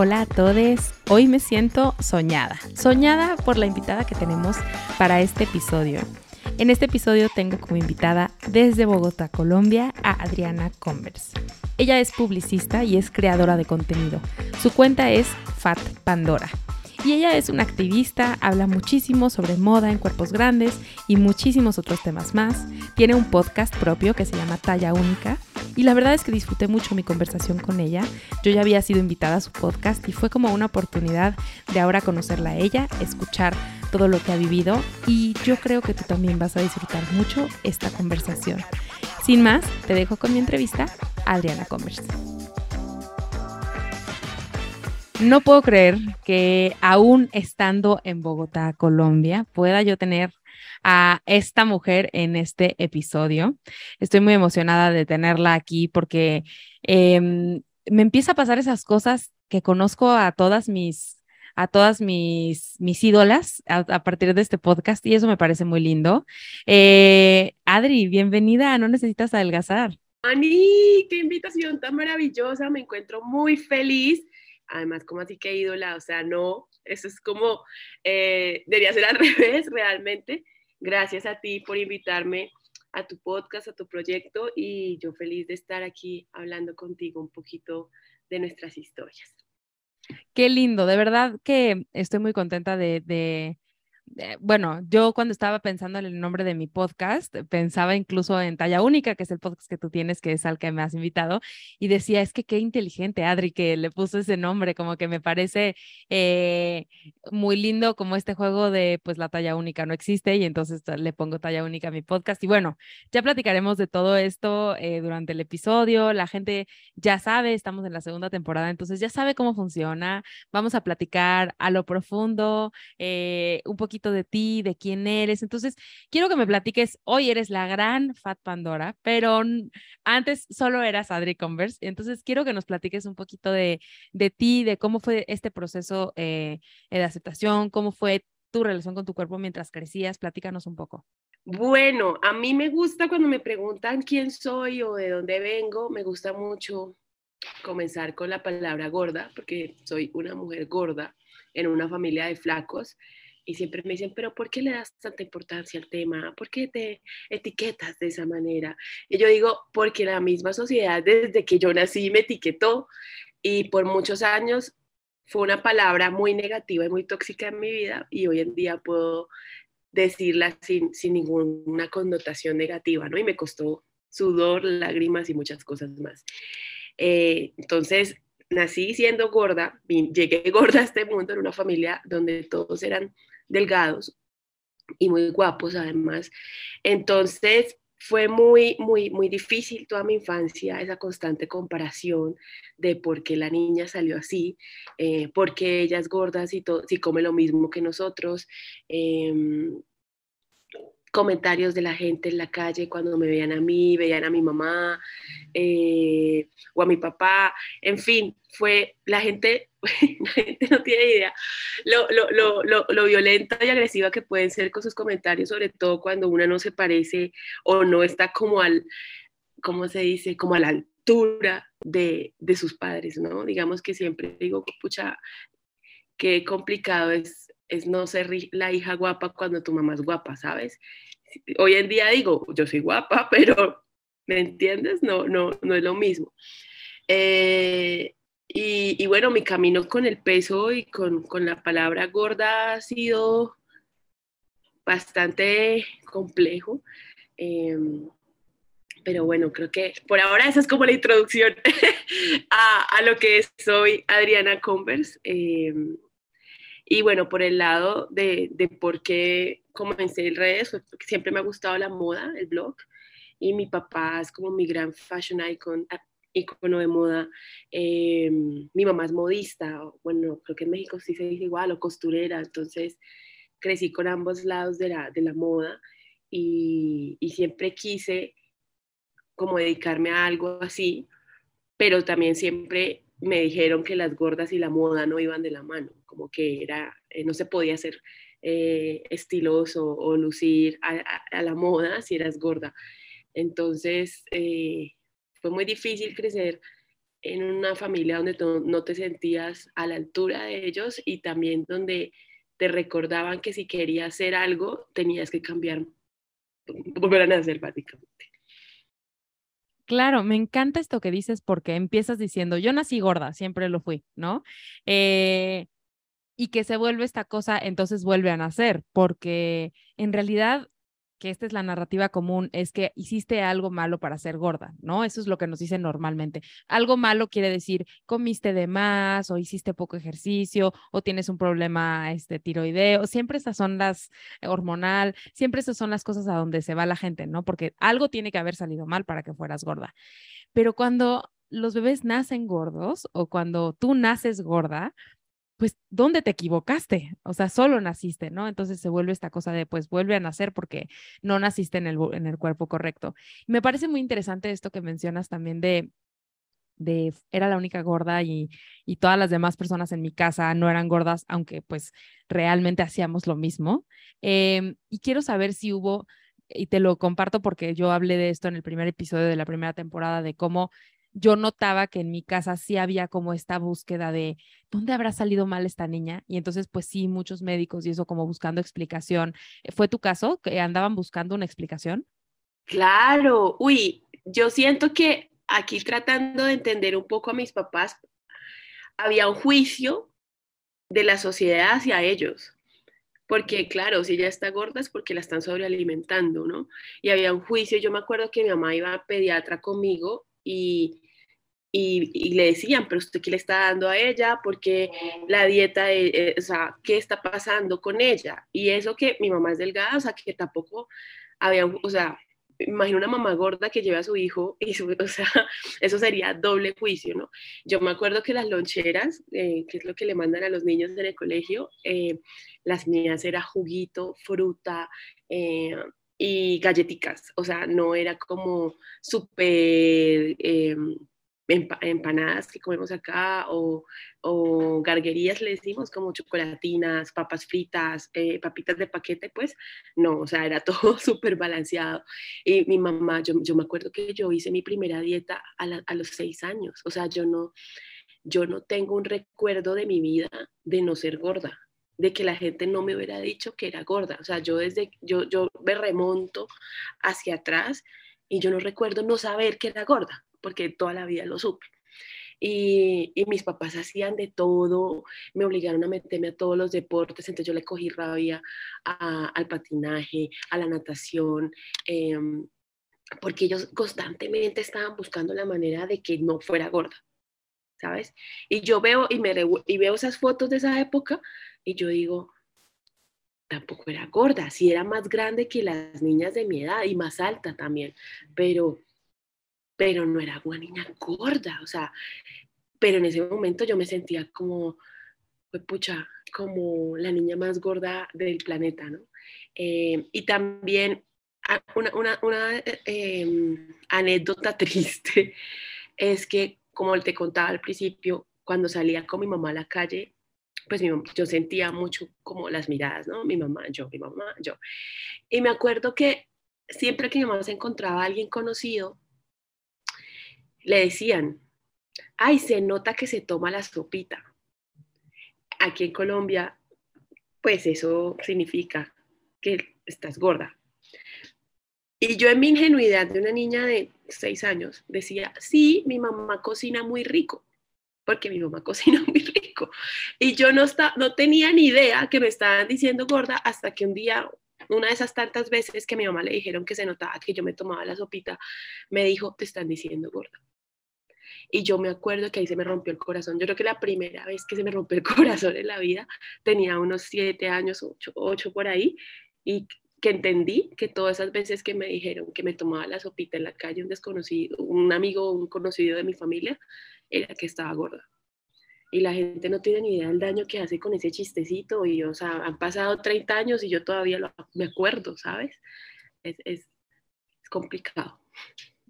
Hola a todos, hoy me siento soñada, soñada por la invitada que tenemos para este episodio. En este episodio tengo como invitada desde Bogotá, Colombia, a Adriana Converse. Ella es publicista y es creadora de contenido. Su cuenta es Fat Pandora. Y ella es una activista, habla muchísimo sobre moda en cuerpos grandes y muchísimos otros temas más. Tiene un podcast propio que se llama Talla Única y la verdad es que disfruté mucho mi conversación con ella. Yo ya había sido invitada a su podcast y fue como una oportunidad de ahora conocerla a ella, escuchar todo lo que ha vivido y yo creo que tú también vas a disfrutar mucho esta conversación. Sin más, te dejo con mi entrevista Adriana Converse. No puedo creer que aún estando en Bogotá, Colombia, pueda yo tener a esta mujer en este episodio. Estoy muy emocionada de tenerla aquí porque em, me empieza a pasar esas cosas que conozco a todas mis a todas mis, mis ídolas a, partir de este podcast y eso me parece muy lindo. Eh, Adri, bienvenida, no necesitas adelgazar. Ani, qué invitación tan maravillosa, me encuentro muy feliz. Además, como así que ídola, o sea, no, eso es como, eh, debería ser al revés realmente. Gracias a ti por invitarme a tu podcast, a tu proyecto y yo feliz de estar aquí hablando contigo un poquito de nuestras historias. Qué lindo, de verdad que estoy muy contenta de, bueno, yo cuando estaba pensando en el nombre de mi podcast, pensaba incluso en Talla Única, que es el podcast que tú tienes, que es al que me has invitado, y decía, es que qué inteligente Adri que le puso ese nombre, como que me parece eh, muy lindo como este juego de, pues la talla única no existe y entonces le pongo Talla Única a mi podcast. Y bueno, ya platicaremos de todo esto eh, durante el episodio, la gente ya sabe, estamos en la segunda temporada, entonces ya sabe cómo funciona, vamos a platicar a lo profundo, un poquito de ti, de quién eres. Entonces, quiero que me platiques, hoy eres la gran Fat Pandora, pero antes solo eras Adri Converse. Entonces, quiero que nos platiques un poquito de, de ti, de cómo fue este proceso eh, de aceptación, cómo fue tu relación con tu cuerpo mientras crecías. Platícanos un poco. Bueno, a mí me gusta cuando me preguntan quién soy o de dónde vengo, me gusta mucho comenzar con la palabra gorda, porque soy una mujer gorda en una familia de flacos y siempre me dicen, pero ¿por qué le das tanta importancia al tema? ¿Por qué te etiquetas de esa manera? Y yo digo, porque la misma sociedad desde que yo nací me etiquetó y por muchos años fue una palabra muy negativa y muy tóxica en mi vida y hoy en día puedo decirla sin, sin ninguna connotación negativa, ¿no? Y me costó sudor, lágrimas y muchas cosas más. Eh, entonces, nací siendo gorda, llegué gorda a este mundo en una familia donde todos eran delgados y muy guapos además. Entonces fue muy, muy, muy difícil toda mi infancia esa constante comparación de por qué la niña salió así, eh, por qué ella es gorda si, si come lo mismo que nosotros. Em, comentarios de la gente en la calle cuando me veían a mí, veían a mi mamá eh, o a mi papá, en fin, fue la gente, la gente no tiene idea lo, lo, lo, lo, violenta y agresiva que pueden ser con sus comentarios, sobre todo cuando una no se parece o no está como al, ¿cómo se dice? Como a la altura de, de sus padres, ¿no? Digamos que siempre digo, pucha, qué complicado es es no ser la hija guapa cuando tu mamá es guapa, ¿sabes? Hoy en día digo, yo soy guapa, pero ¿me entiendes? No, no, no es lo mismo. Eh, y, bueno, mi camino con el peso y con, con, la palabra gorda ha sido bastante complejo. Em, pero bueno, creo que por ahora esa es como la introducción a, lo que soy Adriana Converse. Em, y bueno, por el lado de, de por qué comencé en redes, siempre me ha gustado la moda, el blog, y mi papá es como mi gran fashion icon, icono de moda. Em, mi mamá es modista, bueno, creo que en México sí se dice igual, o costurera, entonces crecí con ambos lados de la, de la moda y, y siempre quise como dedicarme a algo así, pero también siempre me dijeron que las gordas y la moda no iban de la mano, como que era, eh, no se podía ser eh, estiloso o lucir a, la moda si eras gorda. Entonces, eh, fue muy difícil crecer en una familia donde no te sentías a la altura de ellos y también donde te recordaban que si querías hacer algo tenías que cambiar, volver a nacer básicamente. Claro, me encanta esto que dices porque empiezas diciendo, yo nací gorda, siempre lo fui, ¿no? Eh, y que se vuelve esta cosa, entonces vuelve a nacer, porque en realidad que esta es la narrativa común, es que hiciste algo malo para ser gorda, ¿no? Eso es lo que nos dicen normalmente. Algo malo quiere decir comiste de más o hiciste poco ejercicio o tienes un problema este tiroideo, siempre esas son las hormonal, siempre esas son las cosas a donde se va la gente, ¿no? Porque algo tiene que haber salido mal para que fueras gorda. Pero cuando los bebés nacen gordos o cuando tú naces gorda, pues, ¿dónde te equivocaste? O sea, solo naciste, ¿no? Entonces se vuelve esta cosa de, pues, vuelve a nacer porque no naciste en el, en el cuerpo correcto. Me parece muy interesante esto que mencionas también de, de, era la única gorda y, y todas las demás personas en mi casa no eran gordas, aunque pues realmente hacíamos lo mismo. Em, y quiero saber si hubo, y te lo comparto porque yo hablé de esto en el primer episodio de la primera temporada, de cómo yo notaba que en mi casa sí había como esta búsqueda de dónde habrá salido mal esta niña. Y entonces, pues sí, muchos médicos y eso como buscando explicación. ¿Fue tu caso que andaban buscando una explicación? Claro, uy, yo siento que aquí tratando de entender un poco a mis papás, había un juicio de la sociedad hacia ellos. Porque claro, si ella está gorda es porque la están sobrealimentando, ¿no? Y había un juicio, yo me acuerdo que mi mamá iba a pediatra conmigo y, y, le decían, pero usted qué le está dando a ella, porque la dieta, eh, o sea, ¿qué está pasando con ella? Y eso que mi mamá es delgada, o sea, que tampoco había, o sea, imagino una mamá gorda que lleva a su hijo y o sea, eso sería doble juicio, ¿no? Yo me acuerdo que las loncheras, eh, que es lo que le mandan a los niños en el colegio, eh, las mías era juguito, fruta, y galletitas, o sea, no era como súper em, empanadas que comemos acá o, o, garguerías, le decimos, como chocolatinas, papas fritas, eh, papitas de paquete, pues no, o sea, era todo súper balanceado. Y mi mamá, yo, yo, me acuerdo que yo hice mi primera dieta a, a los seis años, o sea, yo no, yo no tengo un recuerdo de mi vida de no ser gorda de que la gente no me hubiera dicho que era gorda. O sea, yo desde, yo, yo me remonto hacia atrás y yo no recuerdo no saber que era gorda, porque toda la vida lo supe. Y, y, mis papás hacían de todo, me obligaron a meterme a todos los deportes, entonces yo le cogí rabia al patinaje, a la natación, em, porque ellos constantemente estaban buscando la manera de que no fuera gorda, ¿sabes? Y yo veo y, me, y veo esas fotos de esa época y yo digo, tampoco era gorda, sí era más grande que las niñas de mi edad y más alta también, pero, pero no era una niña gorda, o sea, pero en ese momento yo me sentía como, pues pucha, como la niña más gorda del planeta, ¿no? Eh, y también ah, una, una, em, anécdota triste es que, como te contaba al principio, cuando salía con mi mamá a la calle, pues yo sentía mucho como las miradas, ¿no? Mi mamá, yo, mi mamá, yo. Y me acuerdo que siempre que mi mamá se encontraba a alguien conocido, le decían, ay, se nota que se toma la sopita. Aquí en Colombia, pues eso significa que estás gorda. Y yo en mi ingenuidad de una niña de seis años decía, sí, mi mamá cocina muy rico porque mi mamá cocina muy rico. Y yo no, está, no tenía ni idea que me estaban diciendo gorda hasta que un día una de esas tantas veces que mi mamá le dijeron que se notaba que yo me tomaba la sopita, me dijo, te están diciendo gorda. Y yo me acuerdo que ahí se me rompió el corazón. Yo creo que la primera vez que se me rompió el corazón en la vida tenía unos siete años, ocho, ocho por ahí, y que entendí que todas esas veces que me dijeron que me tomaba la sopita en la calle, un desconocido, un amigo, un conocido de mi familia, era que estaba gorda. Y la gente no tiene ni idea del daño que hace con ese chistecito. Y, o sea, han pasado 30 años y yo todavía lo, me acuerdo, ¿sabes? Es, es, es complicado.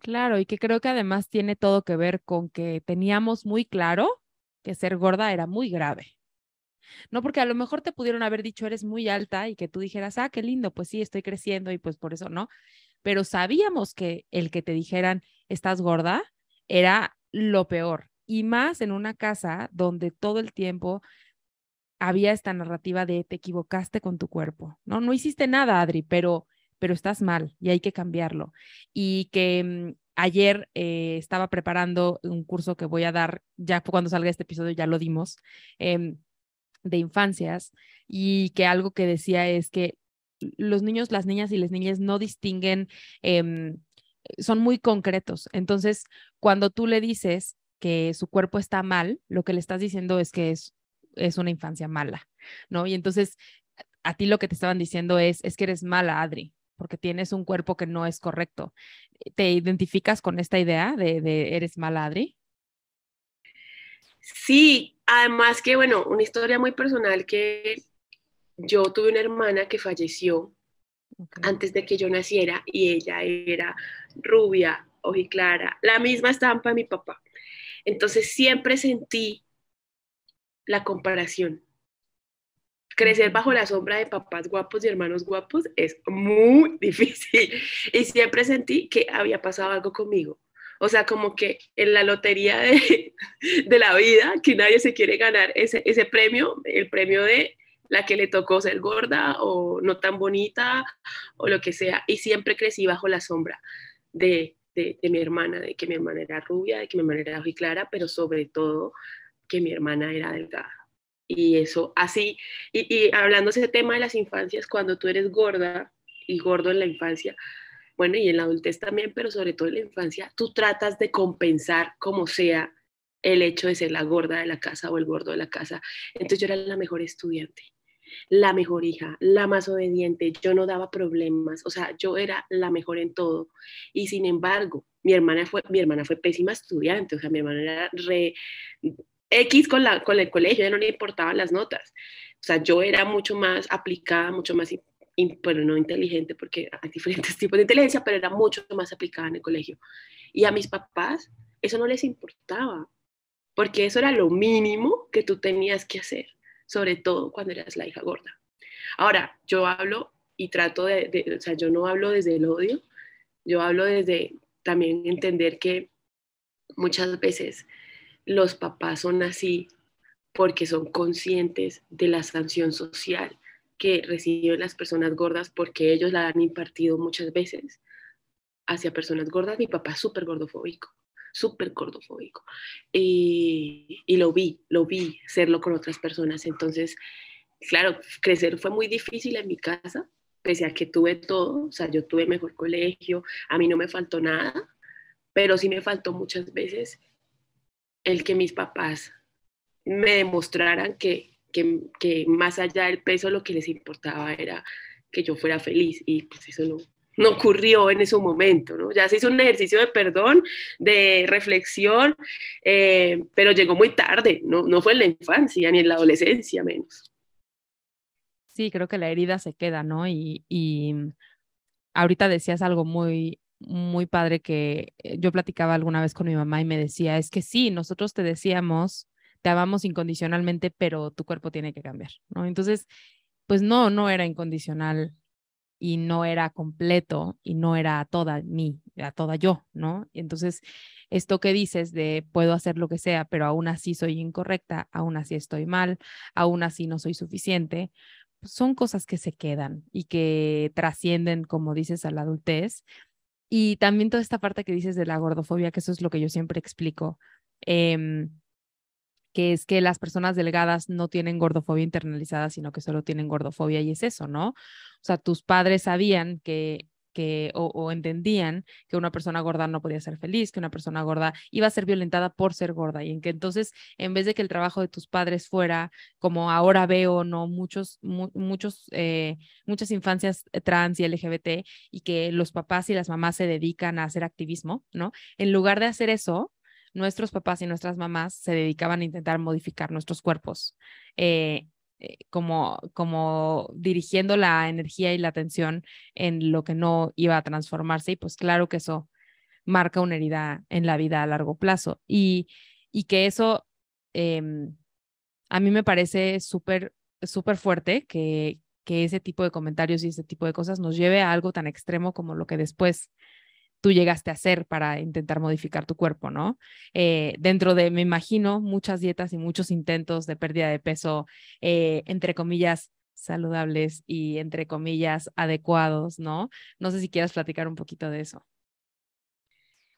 Claro, y que creo que además tiene todo que ver con que teníamos muy claro que ser gorda era muy grave. No porque a lo mejor te pudieron haber dicho eres muy alta y que tú dijeras, ah, qué lindo, pues sí, estoy creciendo y pues por eso no. Pero sabíamos que el que te dijeran estás gorda era lo peor. Y más en una casa donde todo el tiempo había esta narrativa de te equivocaste con tu cuerpo. No, no hiciste nada, Adri, pero, pero estás mal y hay que cambiarlo. Y que mm, ayer eh, estaba preparando un curso que voy a dar, ya cuando salga este episodio ya lo dimos, em, de infancias y que algo que decía es que los niños, las niñas y las niñas no distinguen, em, son muy concretos. Entonces, cuando tú le dices que su cuerpo está mal, lo que le estás diciendo es que es, es una infancia mala, ¿no? Y entonces, a ti lo que te estaban diciendo es, es que eres mala, Adri, porque tienes un cuerpo que no es correcto. ¿Te identificas con esta idea de, de eres mala, Adri? Sí, además que, bueno, una historia muy personal que yo tuve una hermana que falleció antes de que yo naciera y ella era rubia, ojiclara, la misma estampa de mi papá. Entonces siempre sentí la comparación. Crecer bajo la sombra de papás guapos y hermanos guapos es muy difícil y siempre sentí que había pasado algo conmigo o sea, como que en la lotería de, la vida, que nadie se quiere ganar ese, ese premio, el premio de la que le tocó ser gorda o no tan bonita o lo que sea. Y siempre crecí bajo la sombra de, de, mi hermana, de que mi hermana era rubia, de que mi hermana era clara, pero sobre todo que mi hermana era delgada. Y eso, así, y, y hablando ese tema de las infancias, cuando tú eres gorda y gordo en la infancia, bueno, y en la adultez también, pero sobre todo en la infancia, tú tratas de compensar como sea el hecho de ser la gorda de la casa o el gordo de la casa. Entonces yo era la mejor estudiante, la mejor hija, la más obediente, yo no daba problemas, o sea, yo era la mejor en todo. Y sin embargo, mi hermana fue, mi hermana fue pésima estudiante, o sea, mi hermana era re X con, la, con el colegio, ya no le importaban las notas. O sea, yo era mucho más aplicada, mucho más pero no inteligente porque hay diferentes tipos de inteligencia, pero era mucho más aplicada en el colegio. Y a mis papás eso no les importaba, porque eso era lo mínimo que tú tenías que hacer, sobre todo cuando eras la hija gorda. Ahora, yo hablo y trato de, de o sea, yo no hablo desde el odio, yo hablo desde también entender que muchas veces los papás son así porque son conscientes de la sanción social que reciben las personas gordas porque ellos la han impartido muchas veces hacia personas gordas. Mi papá es súper gordofóbico, súper gordofóbico. Y, lo vi, lo vi, serlo con otras personas. Entonces, claro, crecer fue muy difícil en mi casa, pese a que tuve todo, o sea, yo tuve mejor colegio, a mí no me faltó nada, pero sí me faltó muchas veces el que mis papás me demostraran que que, más allá del peso lo que les importaba era que yo fuera feliz y pues eso no, no ocurrió en ese momento, ¿no? Ya se hizo un ejercicio de perdón, de reflexión, eh, pero llegó muy tarde, no, no fue en la infancia ni en la adolescencia menos. Sí, creo que la herida se queda, ¿no? Y, y ahorita decías algo muy, muy padre que eh, yo platicaba alguna vez con mi mamá y me decía, es que sí, nosotros te decíamos te amamos incondicionalmente, pero tu cuerpo tiene que cambiar, ¿no? Entonces, pues no, no era incondicional y no era completo y no era toda mí, era toda yo, ¿no? Entonces, esto que dices de puedo hacer lo que sea, pero aún así soy incorrecta, aún así estoy mal, aún así no soy suficiente, son cosas que se quedan y que trascienden, como dices, a la adultez. Y también toda esta parte que dices de la gordofobia, que eso es lo que yo siempre explico. Eh, que es que las personas delgadas no tienen gordofobia internalizada, sino que solo tienen gordofobia y es eso, ¿no? O sea, tus padres sabían que que, o, entendían que una persona gorda no podía ser feliz, que una persona gorda iba a ser violentada por ser gorda y en que entonces en vez de que el trabajo de tus padres fuera como ahora veo, no muchos, muchos, eh, muchas infancias trans y LGBT y que los papás y las mamás se dedican a hacer activismo, ¿no? En lugar de hacer eso, nuestros papás y nuestras mamás se dedicaban a intentar modificar nuestros cuerpos. Eh, eh, como, como dirigiendo la energía y la atención en lo que no iba a transformarse y pues claro que eso marca una herida en la vida a largo plazo. Y, y que eso em, a mí me parece súper, súper fuerte que, que ese tipo de comentarios y ese tipo de cosas nos lleve a algo tan extremo como lo que después tú llegaste a hacer para intentar modificar tu cuerpo, ¿no? Eh, dentro de, me imagino, muchas dietas y muchos intentos de pérdida de peso, eh, entre comillas, saludables y entre comillas, adecuados, ¿no? No sé si quieras platicar un poquito de eso.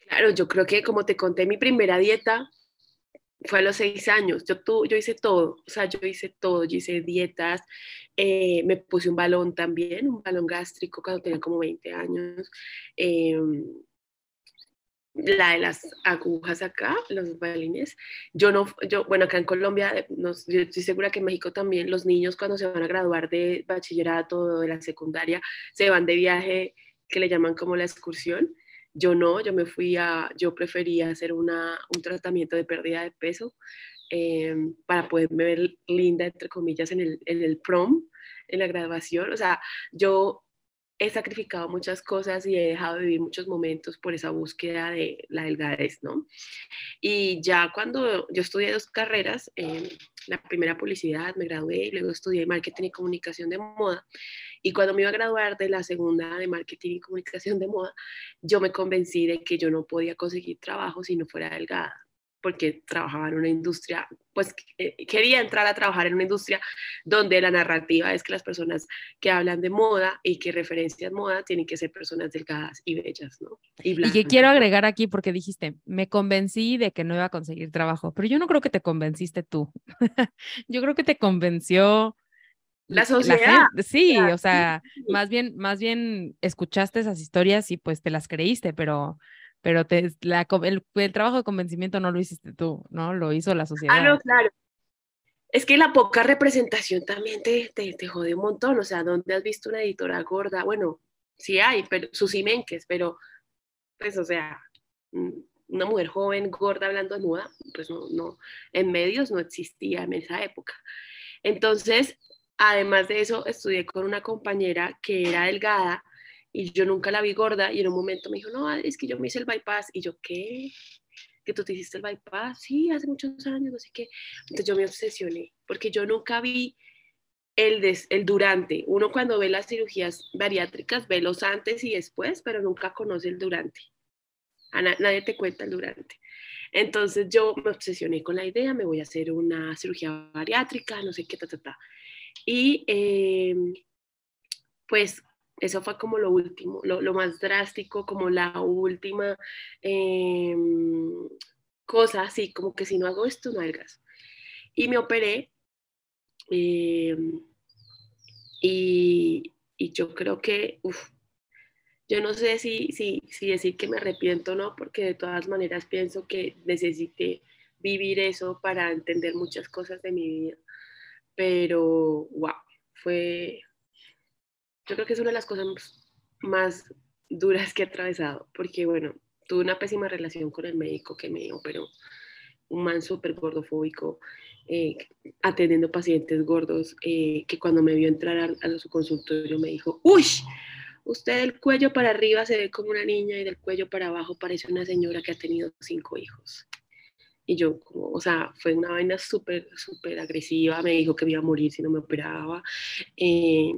Claro, yo creo que como te conté, mi primera dieta fue a los seis años. Yo, tu, yo hice todo, o sea, yo hice todo, yo hice dietas, eh, me puse un balón también, un balón gástrico cuando tenía como 20 años. Em, la de las agujas acá, los balines. Yo no, yo, bueno, acá en Colombia, eh, no, yo estoy segura que en México también los niños cuando se van a graduar de bachillerato de la secundaria se van de viaje que le llaman como la excursión yo no, yo me fui a, yo prefería hacer una, un tratamiento de pérdida de peso eh, para poderme ver linda, entre comillas, en el, en el prom, en la graduación. O sea, yo he sacrificado muchas cosas y he dejado de vivir muchos momentos por esa búsqueda de la delgadez, ¿no? Y ya cuando yo estudié dos carreras, eh, la primera publicidad, me gradué y luego estudié marketing y comunicación de moda. Y cuando me iba a graduar de la segunda de marketing y comunicación de moda, yo me convencí de que yo no podía conseguir trabajo si no fuera delgada porque trabajaba en una industria, pues eh, quería entrar a trabajar en una industria donde la narrativa es que las personas que hablan de moda y que referencian moda tienen que ser personas delgadas y bellas, ¿no? Y, y que quiero agregar aquí porque dijiste, me convencí de que no iba a conseguir trabajo, pero yo no creo que te convenciste tú. yo creo que te convenció la sociedad. sí, o sea, más bien, más bien escuchaste esas historias y pues te las creíste, pero pero te, la, el, el, trabajo de convencimiento no lo hiciste tú, ¿no? Lo hizo la sociedad. Ah, no, claro. Es que la poca representación también te, te, te jode un montón. O sea, ¿dónde has visto una editora gorda? Bueno, sí hay, pero sus imenques, pero, pues, o sea, mm, una mujer joven gorda hablando moda, pues no, no, en medios no existía en esa época. Entonces, además de eso, estudié con una compañera que era delgada y yo nunca la vi gorda y en un momento me dijo, no, es que yo me hice el bypass y yo, ¿qué? ¿Que tú te hiciste el bypass? Sí, hace muchos años, no sé qué. Entonces yo me obsesioné porque yo nunca vi el, des, el durante. Uno cuando ve las cirugías bariátricas ve los antes y después, pero nunca conoce el durante. A nadie te cuenta el durante. Entonces yo me obsesioné con la idea, me voy a hacer una cirugía bariátrica, no sé qué, ta, ta, ta. Y eh, pues eso fue como lo último, lo, más drástico, como la última em, cosa, así como que si no hago esto, no hagas. Y me operé. Em, y, yo creo que, yo no sé si, si, si decir que me arrepiento o no, porque de todas maneras pienso que necesité vivir eso para entender muchas cosas de mi vida. Pero, wow, fue, yo creo que es una de las cosas más duras que he atravesado, porque bueno, tuve una pésima relación con el médico que me operó, un man súper gordofóbico, eh, atendiendo pacientes gordos, eh, que cuando me vio entrar a, su consultorio me dijo, uy, usted del cuello para arriba se ve como una niña y del cuello para abajo parece una señora que ha tenido cinco hijos. Y yo, como, o sea, fue una vaina súper, súper agresiva. Me dijo que iba a morir si no me operaba. Eh,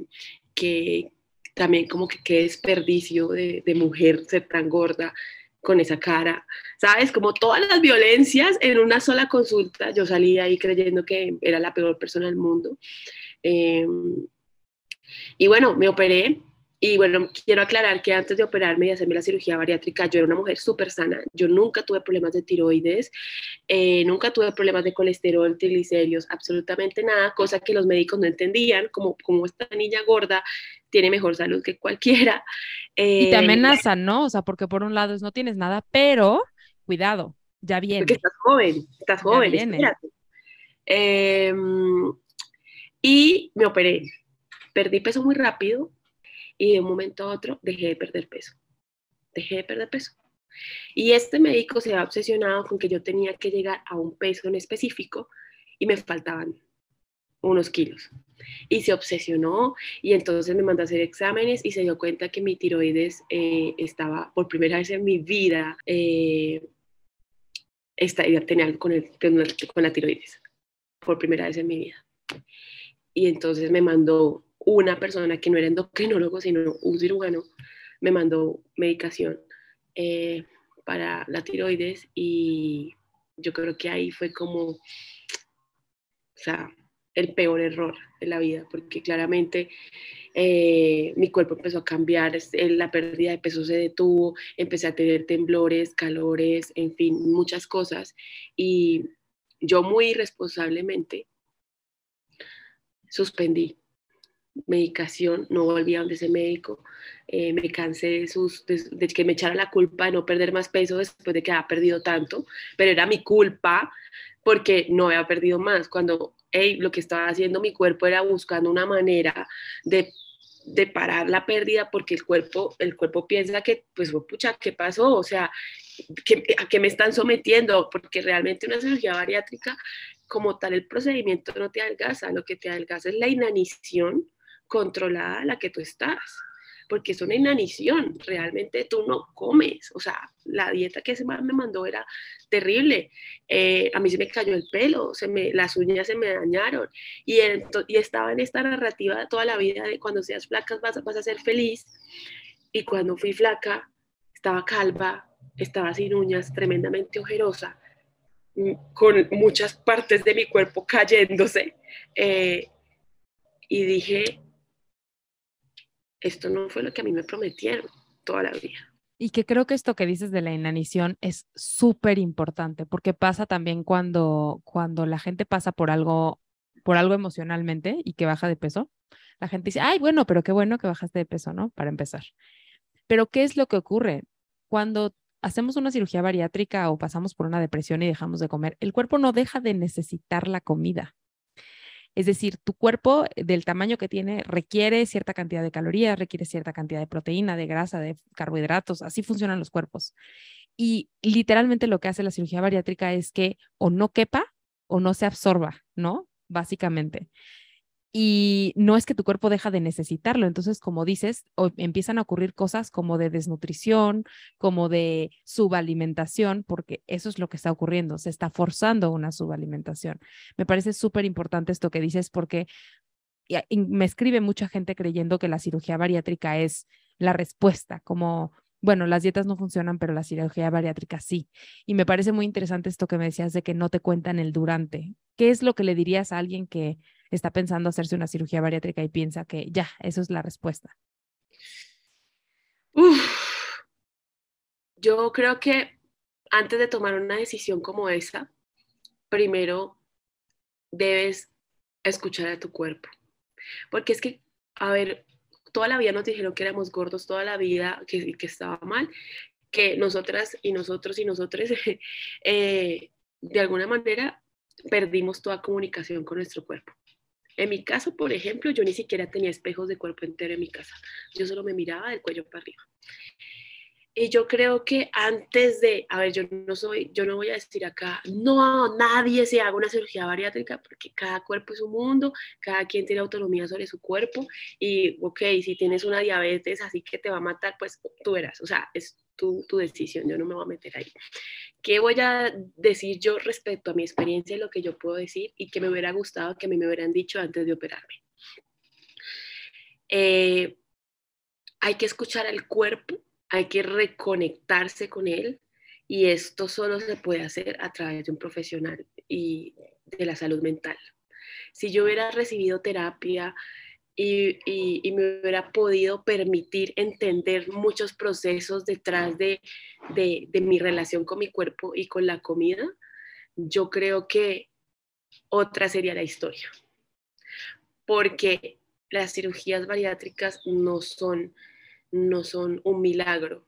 que también como que qué desperdicio de, mujer ser tan gorda con esa cara, ¿sabes? Como todas las violencias en una sola consulta, yo salí ahí creyendo que era la peor persona del mundo. Em, y bueno, me operé y bueno, quiero aclarar que antes de operarme y hacerme la cirugía bariátrica, yo era una mujer súper sana. Yo nunca tuve problemas de tiroides, eh, nunca tuve problemas de colesterol, triglicéridos, absolutamente nada, cosa que los médicos no entendían, como, como esta niña gorda tiene mejor salud que cualquiera. y te eh, amenazan, ¿no? O sea, porque por un lado es no tienes nada, pero cuidado, ya viene. Porque estás joven, estás joven, espérate. Em, y me operé. Perdí peso muy rápido, y de un momento a otro dejé de perder peso. Dejé de perder peso. Y este médico se ha obsesionado con que yo tenía que llegar a un peso en específico y me faltaban unos kilos. Y se obsesionó y entonces me mandó a hacer exámenes y se dio cuenta que mi tiroides eh, estaba por primera vez en mi vida, eh, tenía algo con, el, con la tiroides, por primera vez en mi vida. Y entonces me mandó una persona que no era endocrinólogo, sino un cirujano, me mandó medicación eh, para la tiroides y yo creo que ahí fue como, o sea, el peor error de la vida, porque claramente eh, mi cuerpo empezó a cambiar, la pérdida de peso se detuvo, empecé a tener temblores, calores, en fin, muchas cosas. Y yo muy irresponsablemente suspendí medicación, no volví a donde ese médico, eh, me cansé de, sus, de, que me echara la culpa de no perder más peso después de que había perdido tanto, pero era mi culpa porque no había perdido más, cuando lo que estaba haciendo mi cuerpo era buscando una manera de, de parar la pérdida porque el cuerpo, el cuerpo piensa que, pues, pucha, ¿qué pasó? O sea, ¿a qué me están sometiendo? Porque realmente una cirugía bariátrica como tal el procedimiento no te adelgaza, lo que te adelgaza es la inanición controlada a la que tú estás, porque es una inanición, realmente tú no comes, o sea, la dieta que ese me mandó era terrible, eh, a mí se me cayó el pelo, se me, las uñas se me dañaron y, y estaba en esta narrativa toda la vida de cuando seas flaca vas, vas a ser feliz y cuando fui flaca estaba calva, estaba sin uñas, tremendamente ojerosa, mm, con muchas partes de mi cuerpo cayéndose. Eh, y dije, esto no fue lo que a mí me prometieron toda la vida. Y que creo que esto que dices de la inanición es súper importante, porque pasa también cuando, cuando la gente pasa por algo, por algo emocionalmente y que baja de peso. La gente dice, ay, bueno, pero qué bueno que bajaste de peso, ¿no? Para empezar. Pero ¿qué es lo que ocurre? Cuando hacemos una cirugía bariátrica o pasamos por una depresión y dejamos de comer, el cuerpo no deja de necesitar la comida. Es decir, tu cuerpo eh, del tamaño que tiene requiere cierta cantidad de calorías, requiere cierta cantidad de proteína, de grasa, de carbohidratos, así funcionan los cuerpos. Y literalmente lo que hace la cirugía bariátrica es que o no quepa o no se absorba, ¿no? Básicamente y no es que tu cuerpo deja de necesitarlo. Entonces, como dices, empiezan a ocurrir cosas como de desnutrición, como de subalimentación, porque eso es lo que está ocurriendo, se está forzando una subalimentación. Me parece súper importante esto que dices porque me escribe mucha gente creyendo que la cirugía bariátrica es la respuesta, como bueno, las dietas no funcionan, pero la cirugía bariátrica sí. Y me parece muy interesante esto que me decías de que no te cuentan el durante. ¿Qué es lo que le dirías a alguien que está pensando hacerse una cirugía bariátrica y piensa que ya, eso es la respuesta? Yo creo que antes de tomar una decisión como esa, primero debes escuchar a tu cuerpo. Porque es que, a ver, toda la vida nos dijeron que éramos gordos, toda la vida que, que estaba mal, que nosotras y nosotros y nosotros, eh, de alguna manera, perdimos toda comunicación con nuestro cuerpo. En mi caso, por ejemplo, yo ni siquiera tenía espejos de cuerpo entero en mi casa. Yo solo me miraba del cuello para arriba. Y yo creo que antes de, a ver, yo no soy, yo no voy a decir acá, no, nadie se haga una cirugía bariátrica porque cada cuerpo es un mundo, cada quien tiene autonomía sobre su cuerpo y, ok, si tienes una diabetes así que te va a matar, pues tú verás, o sea, es tu, tu decisión, yo no me voy a meter ahí. ¿Qué voy a decir yo respecto a mi experiencia, lo que yo puedo decir y que me hubiera gustado que a mí me hubieran dicho antes de operarme? Eh, hay que escuchar al cuerpo hay que reconectarse con él y esto solo se puede hacer a través de un profesional y de la salud mental. Si yo hubiera recibido terapia y, me hubiera podido permitir entender muchos procesos detrás de, de, de mi relación con mi cuerpo y con la comida, yo creo que otra sería la historia. Porque las cirugías bariátricas no son, no son un milagro,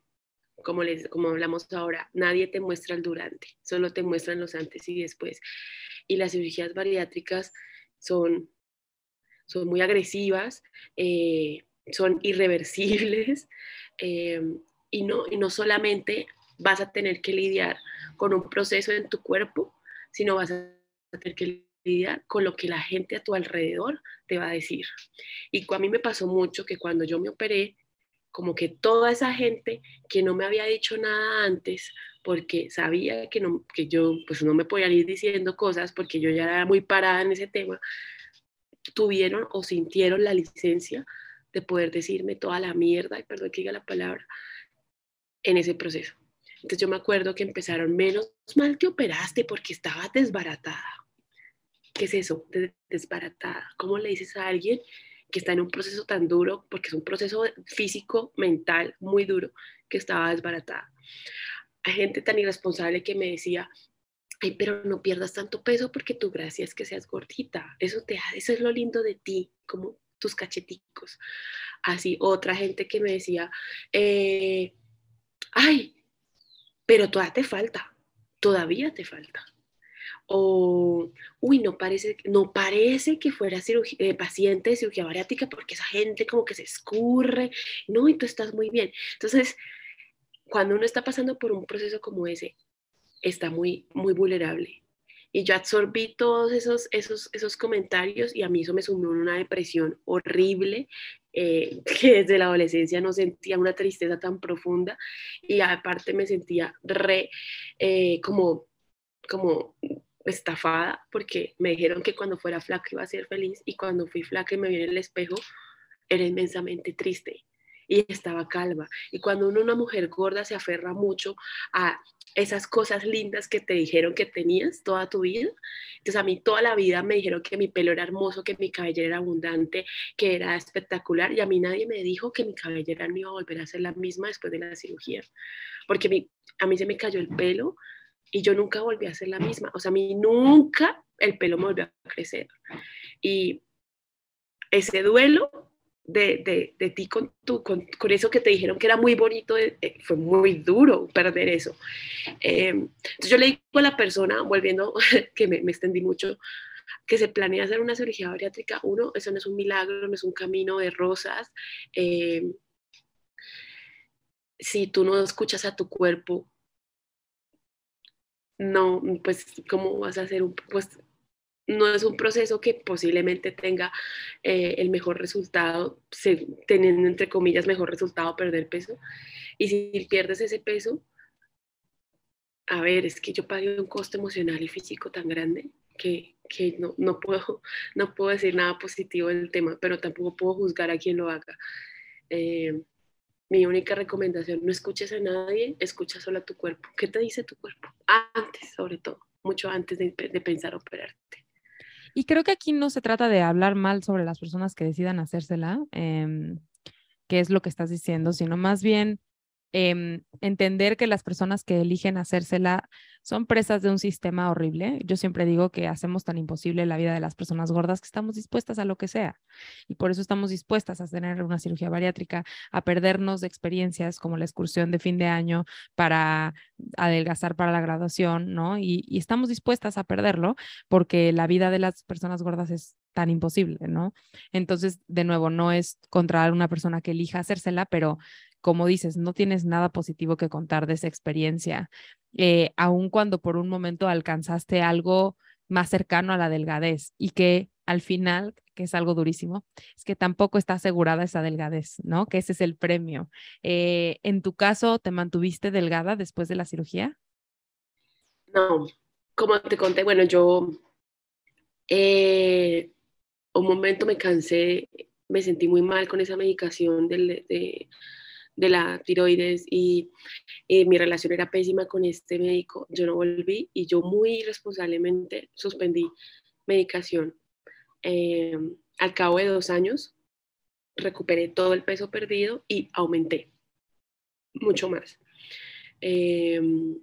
como, les, como hablamos ahora. Nadie te muestra el durante, solo te muestran los antes y después. Y las cirugías bariátricas son, son muy agresivas, eh, son irreversibles eh, y, no, no solamente vas a tener que lidiar con un proceso en tu cuerpo, sino vas a tener que con lo que la gente a tu alrededor te va a decir. Y a mí me pasó mucho que cuando yo me operé, como que toda esa gente que no me había dicho nada antes, porque sabía que, no, que yo pues no me podía ir diciendo cosas porque yo ya era muy parada en ese tema, tuvieron o sintieron la licencia de poder decirme toda la mierda, y perdón que diga la palabra, en ese proceso. Entonces yo me acuerdo que empezaron, menos mal que operaste porque estaba desbaratada. ¿Qué es eso? Desbaratada. ¿Cómo le dices a alguien que está en un proceso tan duro, porque es un proceso físico, mental, muy duro, que estaba desbaratada? Hay gente tan irresponsable que me decía, ay, pero no pierdas tanto peso porque tu gracia es que seas gordita. Eso, te, eso es lo lindo de ti, como tus cacheticos. Así, otra gente que me decía, eh, ay, pero todavía te falta, todavía te falta o, uy, no parece, no parece que fuera eh, paciente de cirugía bariátrica porque esa gente como que se escurre, no, y tú estás muy bien. Entonces, cuando uno está pasando por un proceso como ese, está muy, muy vulnerable. Y yo absorbí todos esos, esos, esos comentarios y a mí eso me sumió en una depresión horrible, eh, que desde la adolescencia no sentía una tristeza tan profunda y aparte me sentía re, eh, como, como estafada porque me dijeron que cuando fuera flaca iba a ser feliz y cuando fui flaca y me vi en el espejo era inmensamente triste y estaba calva. Y cuando uno, una mujer gorda, se aferra mucho a esas cosas lindas que te dijeron que tenías toda tu vida. Entonces a mí toda la vida me dijeron que mi pelo era hermoso, que mi cabellera era abundante, que era espectacular y a mí nadie me dijo que mi cabellera no iba a volver a ser la misma después de la cirugía. Porque a mí se me cayó el pelo y yo nunca volví a ser la misma. O sea, a mí nunca el pelo me volvió a crecer. Y ese duelo de, de, ti con, tu, con, con, eso que te dijeron que era muy bonito, eh, eh, fue muy duro perder eso. Em, entonces yo le digo a la persona, volviendo, que me, me extendí mucho, que se planea hacer una cirugía bariátrica, uno, eso no es un milagro, no es un camino de rosas. Em, si tú no escuchas a tu cuerpo, no, pues, ¿cómo vas a hacer un, pues, no es un proceso que posiblemente tenga eh, el mejor resultado, teniendo entre comillas mejor resultado perder peso. Y si pierdes ese peso, a ver, es que yo pagué un costo emocional y físico tan grande que, que no, no, puedo, no puedo decir nada positivo del tema, pero tampoco puedo juzgar a quien lo haga. Eh, mi única recomendación, no escuches a nadie, escucha solo a tu cuerpo. ¿Qué te dice tu cuerpo? Antes, sobre todo, mucho antes de, pensar operarte. Y creo que aquí no se trata de hablar mal sobre las personas que decidan hacérsela, eh, que es lo que estás diciendo, sino más bien Em, entender que las personas que eligen hacérsela son presas de un sistema horrible. Yo siempre digo que hacemos tan imposible la vida de las personas gordas que estamos dispuestas a lo que sea. Y por eso estamos dispuestas a tener una cirugía bariátrica, a perdernos de experiencias como la excursión de fin de año para adelgazar para la graduación, ¿no? Y, y estamos dispuestas a perderlo porque la vida de las personas gordas es tan imposible, ¿no? Entonces, de nuevo, no es contra una persona que elija hacérsela, pero como dices, no tienes nada positivo que contar de esa experiencia, eh, aun cuando por un momento alcanzaste algo más cercano a la delgadez y que al final, que es algo durísimo, es que tampoco está asegurada esa delgadez, ¿no? Que ese es el premio. Eh, en tu caso, ¿te mantuviste delgada después de la cirugía? No, como te conté, bueno, yo eh, un momento me cansé, me sentí muy mal con esa medicación de, de la tiroides y mi relación era pésima con este médico, yo no volví y yo muy irresponsablemente suspendí medicación. Eh, al cabo de dos años recuperé todo el peso perdido y aumenté mucho más. Em,